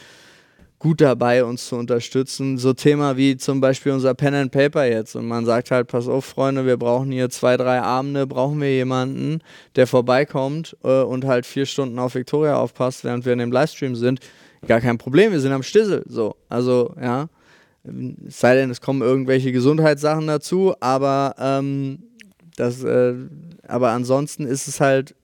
gut dabei, uns zu unterstützen. So Thema wie zum Beispiel unser Pen and Paper jetzt. Und man sagt halt, pass auf, Freunde, wir brauchen hier zwei, drei Abende, brauchen wir jemanden, der vorbeikommt äh, und halt vier Stunden auf Victoria aufpasst, während wir in dem Livestream sind. Gar kein Problem, wir sind am Stissel. So, also, ja. Es sei denn, es kommen irgendwelche Gesundheitssachen dazu, aber ähm, das, äh, aber ansonsten ist es halt,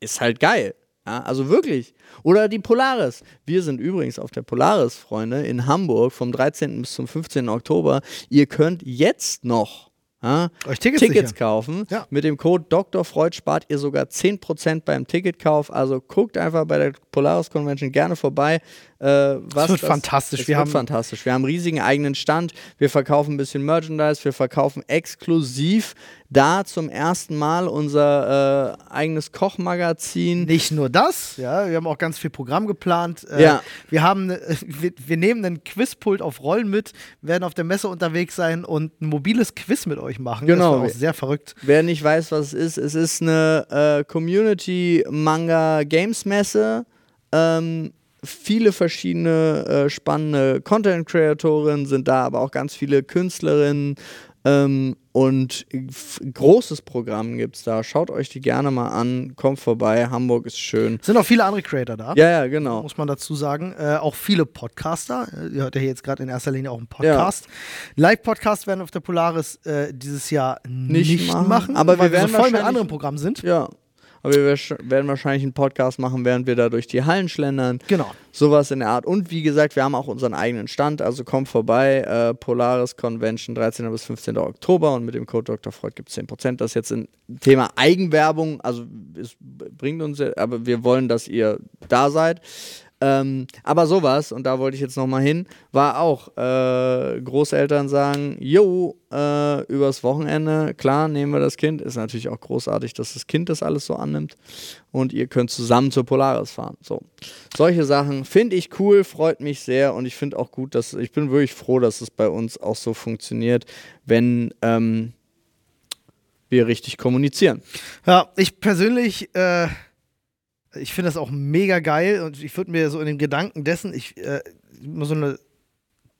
ist halt geil. Ja, also wirklich. Oder die Polaris. Wir sind übrigens auf der Polaris, Freunde, in Hamburg vom 13. bis zum 15. Oktober. Ihr könnt jetzt noch ja, Euch Tickets Tickets kaufen. Ja. Mit dem Code Dr. Freud spart ihr sogar 10% beim Ticketkauf. Also guckt einfach bei der Polaris Convention gerne vorbei. Äh, was wird fantastisch. Es Wir wird haben- fantastisch. Wir haben einen riesigen eigenen Stand. Wir verkaufen ein bisschen Merchandise. Wir verkaufen exklusiv da zum ersten Mal unser äh, eigenes Kochmagazin. Nicht nur das, ja, wir haben auch ganz viel Programm geplant. Äh, Ja. Wir haben, äh, wir, wir nehmen einen Quizpult auf Rollen mit, werden auf der Messe unterwegs sein und ein mobiles Quiz mit euch machen. Genau. Das war auch sehr verrückt. Wer nicht weiß, was es ist, es ist eine äh, Community Manga Games Messe. Ähm, viele verschiedene äh, spannende Content Creatorinnen sind da, aber auch ganz viele Künstlerinnen. Ähm, und großes Programm gibt es da. Schaut euch die gerne mal an. Kommt vorbei. Hamburg ist schön. Sind auch viele andere Creator da. Ja, ja, genau. Muss man dazu sagen. Äh, auch viele Podcaster. Ihr hört ja hier jetzt gerade in erster Linie auch einen Podcast. Live-Podcasts werden auf der Polaris äh, dieses Jahr nicht, Nicht machen, machen, aber wir werden voll mit anderen Programmen sind. Ja. Aber wir werden wahrscheinlich einen Podcast machen, während wir da durch die Hallen schlendern. Genau. Sowas in der Art. Und wie gesagt, wir haben auch unseren eigenen Stand, also kommt vorbei. Äh, Polaris Convention 13. bis 15. Oktober und mit dem Code Dr. Freud gibt es 10%. Das ist jetzt ein Thema Eigenwerbung, also es bringt uns, aber wir wollen, dass ihr da seid. Ähm, aber sowas, und da wollte ich jetzt nochmal hin, war auch äh, Großeltern sagen, jo, äh, übers Wochenende, klar, nehmen wir das Kind. Ist natürlich auch großartig, dass das Kind das alles so annimmt. Und ihr könnt zusammen zur Polaris fahren. So. Solche Sachen finde ich cool, freut mich sehr und ich finde auch gut, dass ich bin wirklich froh, dass es bei uns auch so funktioniert, wenn ähm, wir richtig kommunizieren. Ja, ich persönlich, äh, ich finde das auch mega geil und ich würde mir so in den Gedanken dessen, ich äh, so eine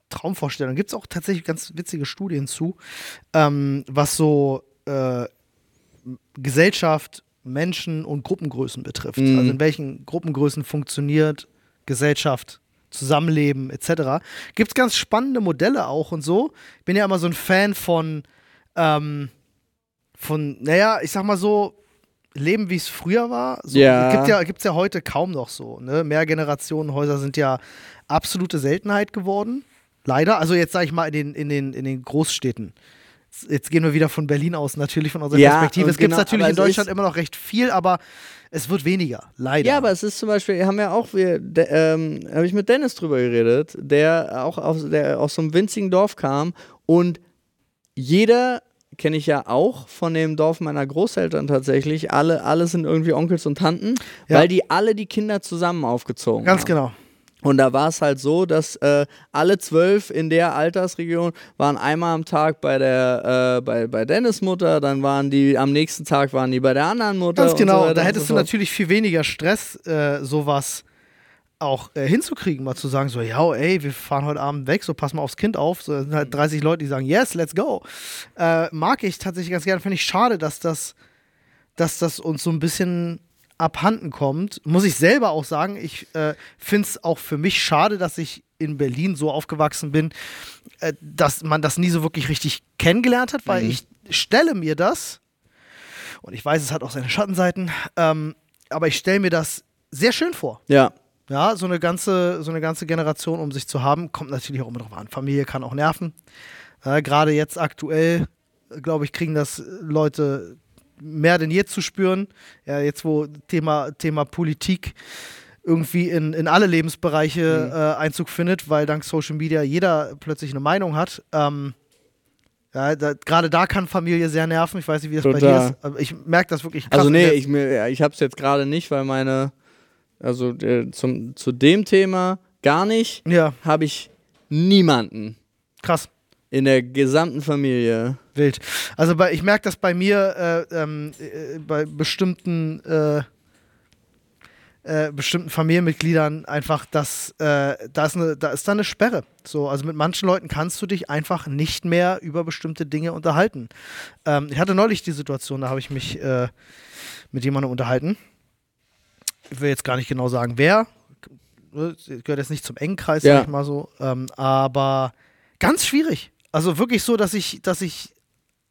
Traumvorstellung, gibt es auch tatsächlich ganz witzige Studien zu, ähm, was so äh, Gesellschaft, Menschen und Gruppengrößen betrifft. Mhm. Also in welchen Gruppengrößen funktioniert Gesellschaft, Zusammenleben etc. Gibt es ganz spannende Modelle auch und so. Ich bin ja immer so ein Fan von, ähm, von, naja, ich sag mal so, Leben, wie es früher war. So, Ja. Gibt ja, gibt's ja heute kaum noch so. Ne? Mehrgenerationenhäuser sind ja absolute Seltenheit geworden. Leider. Also jetzt sage ich mal in den, in, den, in den Großstädten. Jetzt gehen wir wieder von Berlin aus, natürlich von unserer Ja, Perspektive. Es gibt genau, natürlich in es Deutschland immer noch recht viel, aber es wird weniger. Leider. Ja, aber es ist zum Beispiel, wir haben ja auch, wir, de, ähm, habe ich mit Dennis drüber geredet, der auch aus, der aus so einem winzigen Dorf kam und jeder kenne ich ja auch von dem Dorf meiner Großeltern tatsächlich. Alle, alle sind irgendwie Onkels und Tanten, Ja. weil die alle die Kinder zusammen aufgezogen Ganz haben. genau. Und da war es halt so, dass äh, alle zwölf in der Altersregion waren einmal am Tag bei der äh, bei, bei Dennis Mutter, dann waren die am nächsten Tag waren die bei der anderen Mutter. Ganz genau. So da hättest so du natürlich viel weniger Stress, äh, sowas auch äh, hinzukriegen, mal zu sagen, so, ja, ey, wir fahren heute Abend weg, so pass mal aufs Kind auf. So, sind halt 30 Leute, die sagen, yes, let's go. Äh, mag ich tatsächlich ganz gerne. Finde ich schade, dass das, dass das uns so ein bisschen abhanden kommt. Muss ich selber auch sagen, ich äh, finde es auch für mich schade, dass ich in Berlin so aufgewachsen bin, äh, dass man das nie so wirklich richtig kennengelernt hat, weil ich stelle mir das, und ich weiß, es hat auch seine Schattenseiten, ähm, aber ich stelle mir das sehr schön vor. Ja. Ja, so eine ganze, so eine ganze Generation um sich zu haben, kommt natürlich auch immer drauf an. Familie kann auch nerven. Äh, Gerade jetzt aktuell, glaube ich, kriegen das Leute mehr denn je zu spüren. Ja, jetzt wo Thema, Thema Politik irgendwie in, in alle Lebensbereiche äh, Einzug findet, weil dank Social Media jeder plötzlich eine Meinung hat. Ähm, ja, gerade da kann Familie sehr nerven. Ich weiß nicht, wie das bei dir Total. ist. Aber ich merke das wirklich krass. Also nee, ich, mir- ich habe es jetzt gerade nicht, weil meine, also äh, zum, zu dem Thema gar nicht, ja, habe ich niemanden krass. in der gesamten Familie. Wild. Also bei, ich merke das bei mir äh, ähm, äh, bei bestimmten äh, äh, bestimmten Familienmitgliedern einfach, dass äh, da ist eine, da ist da eine Sperre. So, also mit manchen Leuten kannst du dich einfach nicht mehr über bestimmte Dinge unterhalten. Ähm, ich hatte neulich die Situation, da habe ich mich mit jemandem unterhalten. Ich will jetzt gar nicht genau sagen, wer. Gehört jetzt nicht zum engen Kreis, Ja. sag ich mal so. Ähm, aber ganz schwierig. Also wirklich so, dass ich, dass ich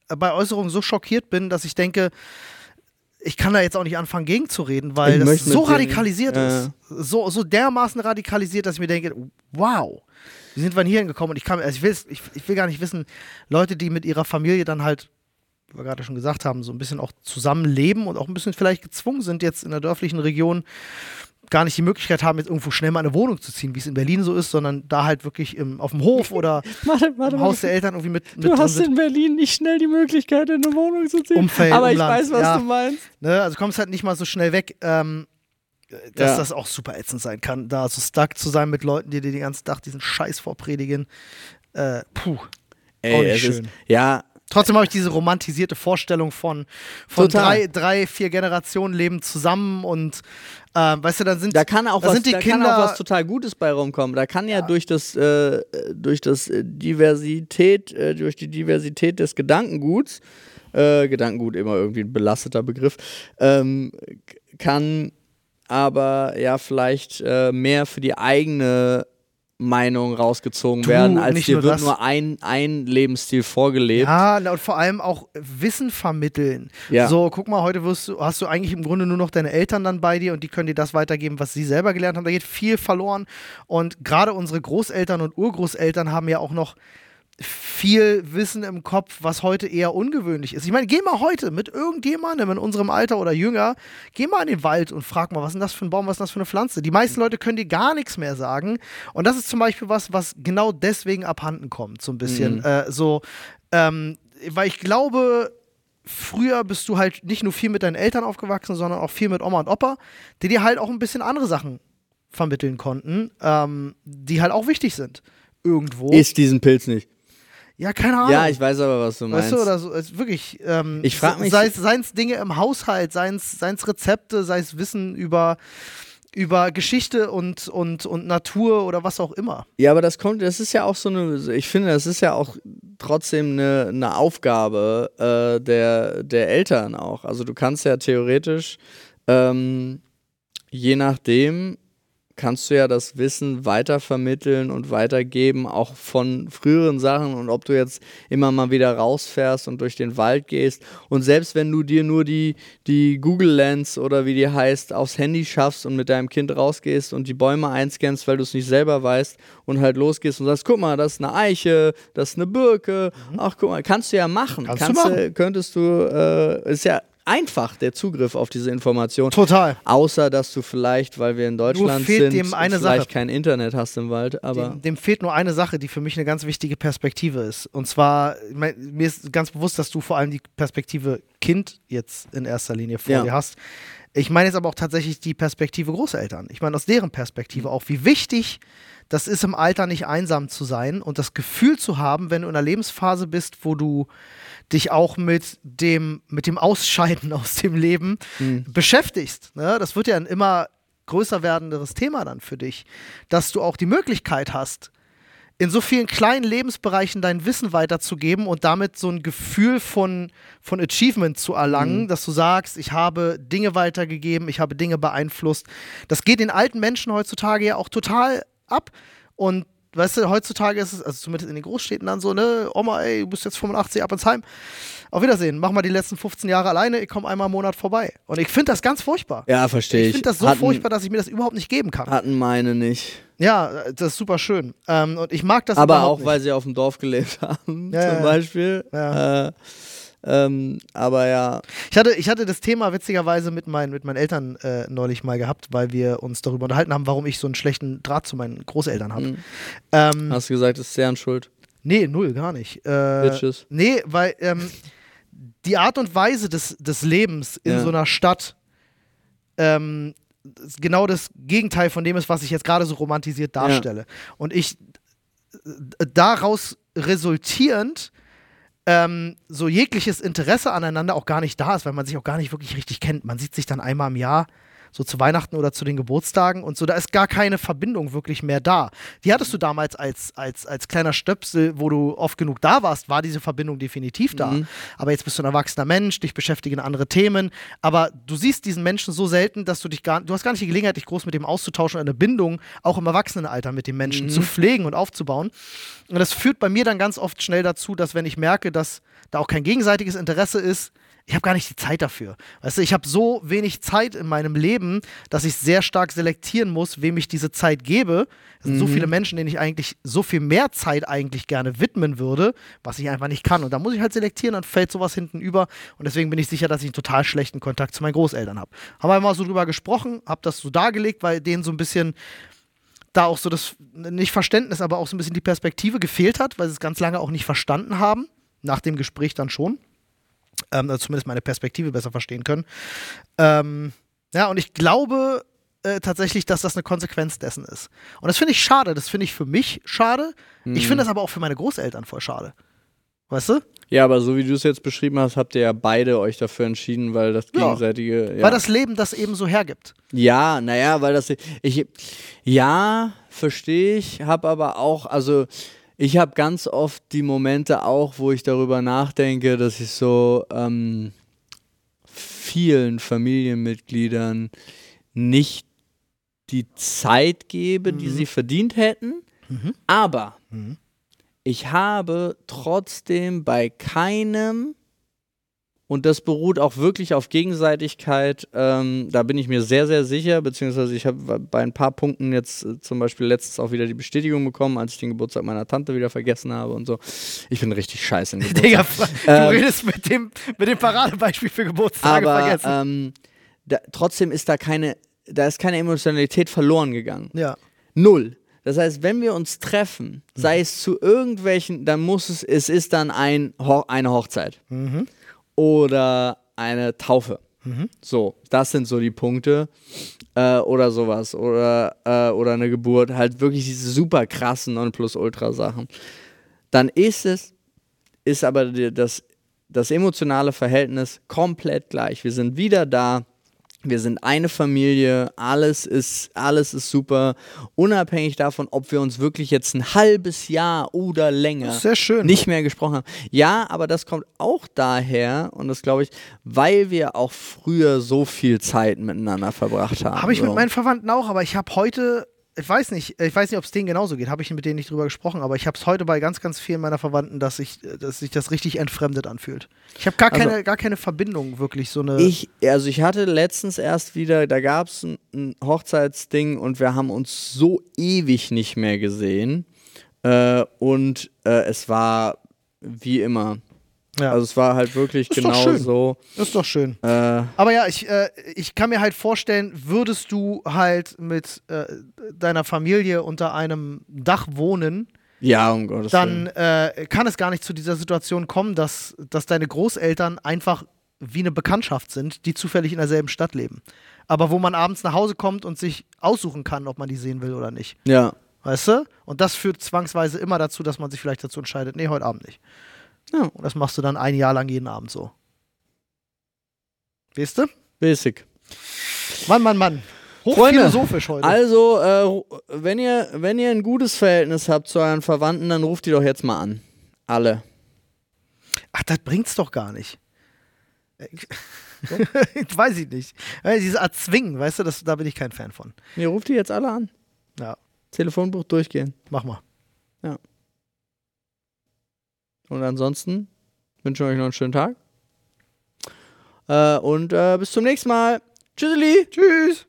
bei Äußerungen so schockiert bin, dass ich denke, ich kann da jetzt auch nicht anfangen, gegenzureden, weil Ich das so radikalisiert Ja. ist. So, so dermaßen radikalisiert, dass ich mir denke, wow, wie sind wir denn hier hingekommen? Und ich kann, also ich will, ich, ich will gar nicht wissen, Leute, die mit ihrer Familie dann halt, wie wir gerade schon gesagt haben, so ein bisschen auch zusammenleben und auch ein bisschen vielleicht gezwungen sind, jetzt in der dörflichen Region gar nicht die Möglichkeit haben, jetzt irgendwo schnell mal eine Wohnung zu ziehen, wie es in Berlin so ist, sondern da halt wirklich im, auf dem Hof oder Warte, warte, im Haus der Eltern irgendwie mit, mit Du drin hast sind. in Berlin nicht schnell die Möglichkeit, in eine Wohnung zu ziehen. Umfeld, Aber ich Umland, weiß, was ja. du meinst. Ne? Also kommst halt nicht mal so schnell weg, ähm, dass Ja. das auch super ätzend sein kann, da so stuck zu sein mit Leuten, die dir den ganzen Tag diesen Scheiß vorpredigen. Äh, puh. Auch Ey, nicht es schön. ist, ja, Trotzdem habe ich diese romantisierte Vorstellung von, von Total. drei, drei, vier Generationen leben zusammen und äh, weißt du, dann sind Da kann auch, da was, sind die da Kinder, kann auch was total Gutes bei rumkommen. Da kann ja, durch das, äh, durch das äh, Diversität, äh, durch die Diversität des Gedankenguts, äh, Gedankengut immer irgendwie ein belasteter Begriff, ähm, kann aber ja vielleicht äh, mehr für die eigene Meinung rausgezogen Du, werden, als dir wird nur ein, ein Lebensstil vorgelebt. Ja, und vor allem auch Wissen vermitteln. Ja. So, guck mal, heute wirst du, hast du eigentlich im Grunde nur noch deine Eltern dann bei dir und die können dir das weitergeben, was sie selber gelernt haben. Da geht viel verloren. Und gerade unsere Großeltern und Urgroßeltern haben ja auch noch viel Wissen im Kopf, was heute eher ungewöhnlich ist. Ich meine, geh mal heute mit irgendjemandem in unserem Alter oder jünger, geh mal in den Wald und frag mal, was ist denn das für ein Baum, was ist denn das für eine Pflanze? Die meisten Leute können dir gar nichts mehr sagen. Und das ist zum Beispiel was, was genau deswegen abhanden kommt, so ein bisschen. Äh, so, ähm, weil ich glaube, früher bist du halt nicht nur viel mit deinen Eltern aufgewachsen, sondern auch viel mit Oma und Opa, die dir halt auch ein bisschen andere Sachen vermitteln konnten, ähm, die halt auch wichtig sind. Irgendwo. Ist diesen Pilz nicht. Ja, keine Ahnung. Ja, ich weiß aber, was du meinst. Weißt du, oder so, es, wirklich. Ähm, Ich frag mich- Sei es Dinge im Haushalt, seien es Rezepte, sei es Wissen über, über Geschichte und, und, und Natur oder was auch immer. Ja, aber das kommt, das ist ja auch so eine, ich finde, das ist ja auch trotzdem eine, eine Aufgabe äh, der, der Eltern auch. Also du kannst ja theoretisch, ähm, je nachdem, kannst du ja das Wissen weitervermitteln und weitergeben, auch von früheren Sachen und ob du jetzt immer mal wieder rausfährst und durch den Wald gehst und selbst wenn du dir nur die, die Google Lens oder wie die heißt, aufs Handy schaffst und mit deinem Kind rausgehst und die Bäume einscannst, weil du es nicht selber weißt und halt losgehst und sagst, guck mal, das ist eine Eiche, das ist eine Birke, ach guck mal, kannst du ja machen. Mhm. Kannst du machen. könntest du, äh, ist ja einfach der Zugriff auf diese Information. Total. Außer, dass du vielleicht, weil wir in Deutschland fehlt sind, dem eine vielleicht Sache. kein Internet hast im Wald, aber Dem, dem fehlt nur eine Sache, die für mich eine ganz wichtige Perspektive ist. Und zwar, mein, mir ist ganz bewusst, dass du vor allem die Perspektive Kind jetzt in erster Linie vor Ja. dir hast. Ich meine jetzt aber auch tatsächlich die Perspektive Großeltern. Ich meine aus deren Perspektive auch, wie wichtig das ist, im Alter nicht einsam zu sein und das Gefühl zu haben, wenn du in einer Lebensphase bist, wo du dich auch mit dem, mit dem Ausscheiden aus dem Leben beschäftigst. Ne? Das wird ja ein immer größer werdenderes Thema dann für dich, dass du auch die Möglichkeit hast, in so vielen kleinen Lebensbereichen dein Wissen weiterzugeben und damit so ein Gefühl von, von Achievement zu erlangen, dass du sagst, ich habe Dinge weitergegeben, ich habe Dinge beeinflusst. Das geht den alten Menschen heutzutage ja auch total ab. Und weißt du, heutzutage ist es, also zumindest in den Großstädten dann so, ne, Oma, ey, du bist jetzt 85, ab ins Heim. Auf Wiedersehen, mach mal die letzten 15 Jahre alleine, ich komme einmal im Monat vorbei. Und ich finde das ganz furchtbar. ja, verstehe Ich ich. finde das so hatten, furchtbar, dass ich mir das überhaupt nicht geben kann. Hatten meine nicht. Ja, das ist super schön. Ähm, und ich mag das aber auch, nicht. weil sie auf dem Dorf gelebt haben, Ja, zum. Beispiel. Ja. Äh, ähm, aber ja, Ich hatte, ich hatte das Thema witzigerweise mit, meinen mit meinen Eltern äh, neulich mal gehabt, weil wir uns darüber unterhalten haben, warum ich so einen schlechten Draht zu meinen Großeltern habe. Mhm. Ähm, hast du gesagt, das ist deren Schuld. nee, null, gar nicht. Äh, Bitches. nee, weil ähm, die Art und Weise des, des Lebens in Ja. so einer Stadt ähm, genau das Gegenteil von dem ist, was ich jetzt gerade so romantisiert darstelle. Und ich äh, daraus resultierend ähm, so jegliches Interesse aneinander auch gar nicht da ist, weil man sich auch gar nicht wirklich richtig kennt. Man sieht sich dann einmal im Jahr, so zu Weihnachten oder zu den Geburtstagen und so, da ist gar keine Verbindung wirklich mehr da. Die hattest du damals als, als, als kleiner Stöpsel, wo du oft genug da warst, war diese Verbindung definitiv da. Mhm. Aber jetzt bist du ein erwachsener Mensch, dich beschäftigen andere Themen, aber du siehst diesen Menschen so selten, dass du dich gar, du hast gar nicht die Gelegenheit, dich groß mit dem auszutauschen und eine Bindung auch im Erwachsenenalter mit dem Menschen zu pflegen und aufzubauen. Und das führt bei mir dann ganz oft schnell dazu, dass wenn ich merke, dass da auch kein gegenseitiges Interesse ist, ich habe gar nicht die Zeit dafür. Weißt du, ich habe so wenig Zeit in meinem Leben, dass ich sehr stark selektieren muss, wem ich diese Zeit gebe. Es sind so viele Menschen, denen ich eigentlich so viel mehr Zeit eigentlich gerne widmen würde, was ich einfach nicht kann. Und da muss ich halt selektieren, dann fällt sowas hinten über. Und deswegen bin ich sicher, dass ich einen total schlechten Kontakt zu meinen Großeltern habe. Haben wir mal so drüber gesprochen, habe das so dargelegt, weil denen so ein bisschen da auch so das, nicht Verständnis, aber auch so ein bisschen die Perspektive gefehlt hat, weil sie es ganz lange auch nicht verstanden haben. Nach dem Gespräch dann schon ähm, also zumindest meine Perspektive besser verstehen können. Ähm, ja, und ich glaube äh, tatsächlich, dass das eine Konsequenz dessen ist. Und das finde ich schade. Das finde ich für mich schade. Ich finde das aber auch für meine Großeltern voll schade. Weißt du? Ja, aber so wie du es jetzt beschrieben hast, habt ihr ja beide euch dafür entschieden, weil das Ja. gegenseitige. Ja, Weil das Leben das eben so hergibt. ja naja, weil das. Ich, ja, verstehe ich, habe aber auch, also ich habe ganz oft die Momente auch, wo ich darüber nachdenke, dass ich so ähm, vielen Familienmitgliedern nicht die Zeit gebe, die sie verdient hätten. Aber ich habe trotzdem bei keinem, und das beruht auch wirklich auf Gegenseitigkeit, ähm, da bin ich mir sehr, sehr sicher, beziehungsweise ich habe bei ein paar Punkten jetzt äh, zum Beispiel letztens auch wieder die Bestätigung bekommen, als ich den Geburtstag meiner Tante wieder vergessen habe und so. Ich bin richtig scheiße. Digga, du Ähm, redest mit dem, mit dem Paradebeispiel für Geburtstage aber vergessen. ähm, da, trotzdem ist da keine, da ist keine Emotionalität verloren gegangen. ja. Null. Das heißt, wenn wir uns treffen, sei es zu irgendwelchen, dann muss es, es ist dann ein, Ho eine Hochzeit oder eine Taufe. So, das sind so die Punkte äh, oder sowas oder, äh, oder eine Geburt, halt wirklich diese super krassen Nonplusultra-Sachen. Dann ist es, ist aber das, das emotionale Verhältnis komplett gleich. Wir sind wieder da. Wir sind eine Familie, alles ist, alles ist super, unabhängig davon, ob wir uns wirklich jetzt ein halbes Jahr oder länger Sehr schön. nicht mehr gesprochen haben. Ja, aber das kommt auch daher, und das glaube ich, weil wir auch früher so viel Zeit miteinander verbracht haben. Habe ich so. mit meinen Verwandten auch, aber ich habe heute, ich weiß nicht, ich weiß nicht, ob es denen genauso geht, habe ich mit denen nicht drüber gesprochen, aber ich habe es heute bei ganz, ganz vielen meiner Verwandten, dass sich dass sich das richtig entfremdet anfühlt. Ich habe gar, Also- keine, gar keine Verbindung, wirklich so eine. Ich, also ich hatte letztens erst wieder, da gab es ein, ein Hochzeitsding und wir haben uns so ewig nicht mehr gesehen. Äh, und äh, es war wie immer. Ja, Also es war halt wirklich Ist genau so. das ist doch schön. Äh, Aber ja, ich, äh, ich kann mir halt vorstellen, würdest du halt mit äh, deiner Familie unter einem Dach wohnen, ja, um Gottes dann äh, kann es gar nicht zu dieser Situation kommen, dass, dass deine Großeltern einfach wie eine Bekanntschaft sind, die zufällig in derselben Stadt leben. Aber wo man abends nach Hause kommt und sich aussuchen kann, ob man die sehen will oder nicht. Ja. Weißt du? Und das führt zwangsweise immer dazu, dass man sich vielleicht dazu entscheidet, nee, heute Abend nicht. Ja. Und das machst du dann ein Jahr lang jeden Abend so. Weißt du? Basic. Mann, Mann, Mann. Freunde, Hochphilosophisch heute. Also, äh, wenn ihr, wenn ihr ein gutes Verhältnis habt zu euren Verwandten, dann ruft die doch jetzt mal an. Alle. Ach, das bringt's doch gar nicht. Weiß ich nicht. Weil Dieses Erzwingen, weißt du, das, da bin ich kein Fan von. Ihr ruft die jetzt alle an. Ja, Telefonbuch durchgehen. mach mal. Und ansonsten wünsche ich euch noch einen schönen Tag. Äh, und äh, bis zum nächsten Mal. Tschüsseli. Tschüss.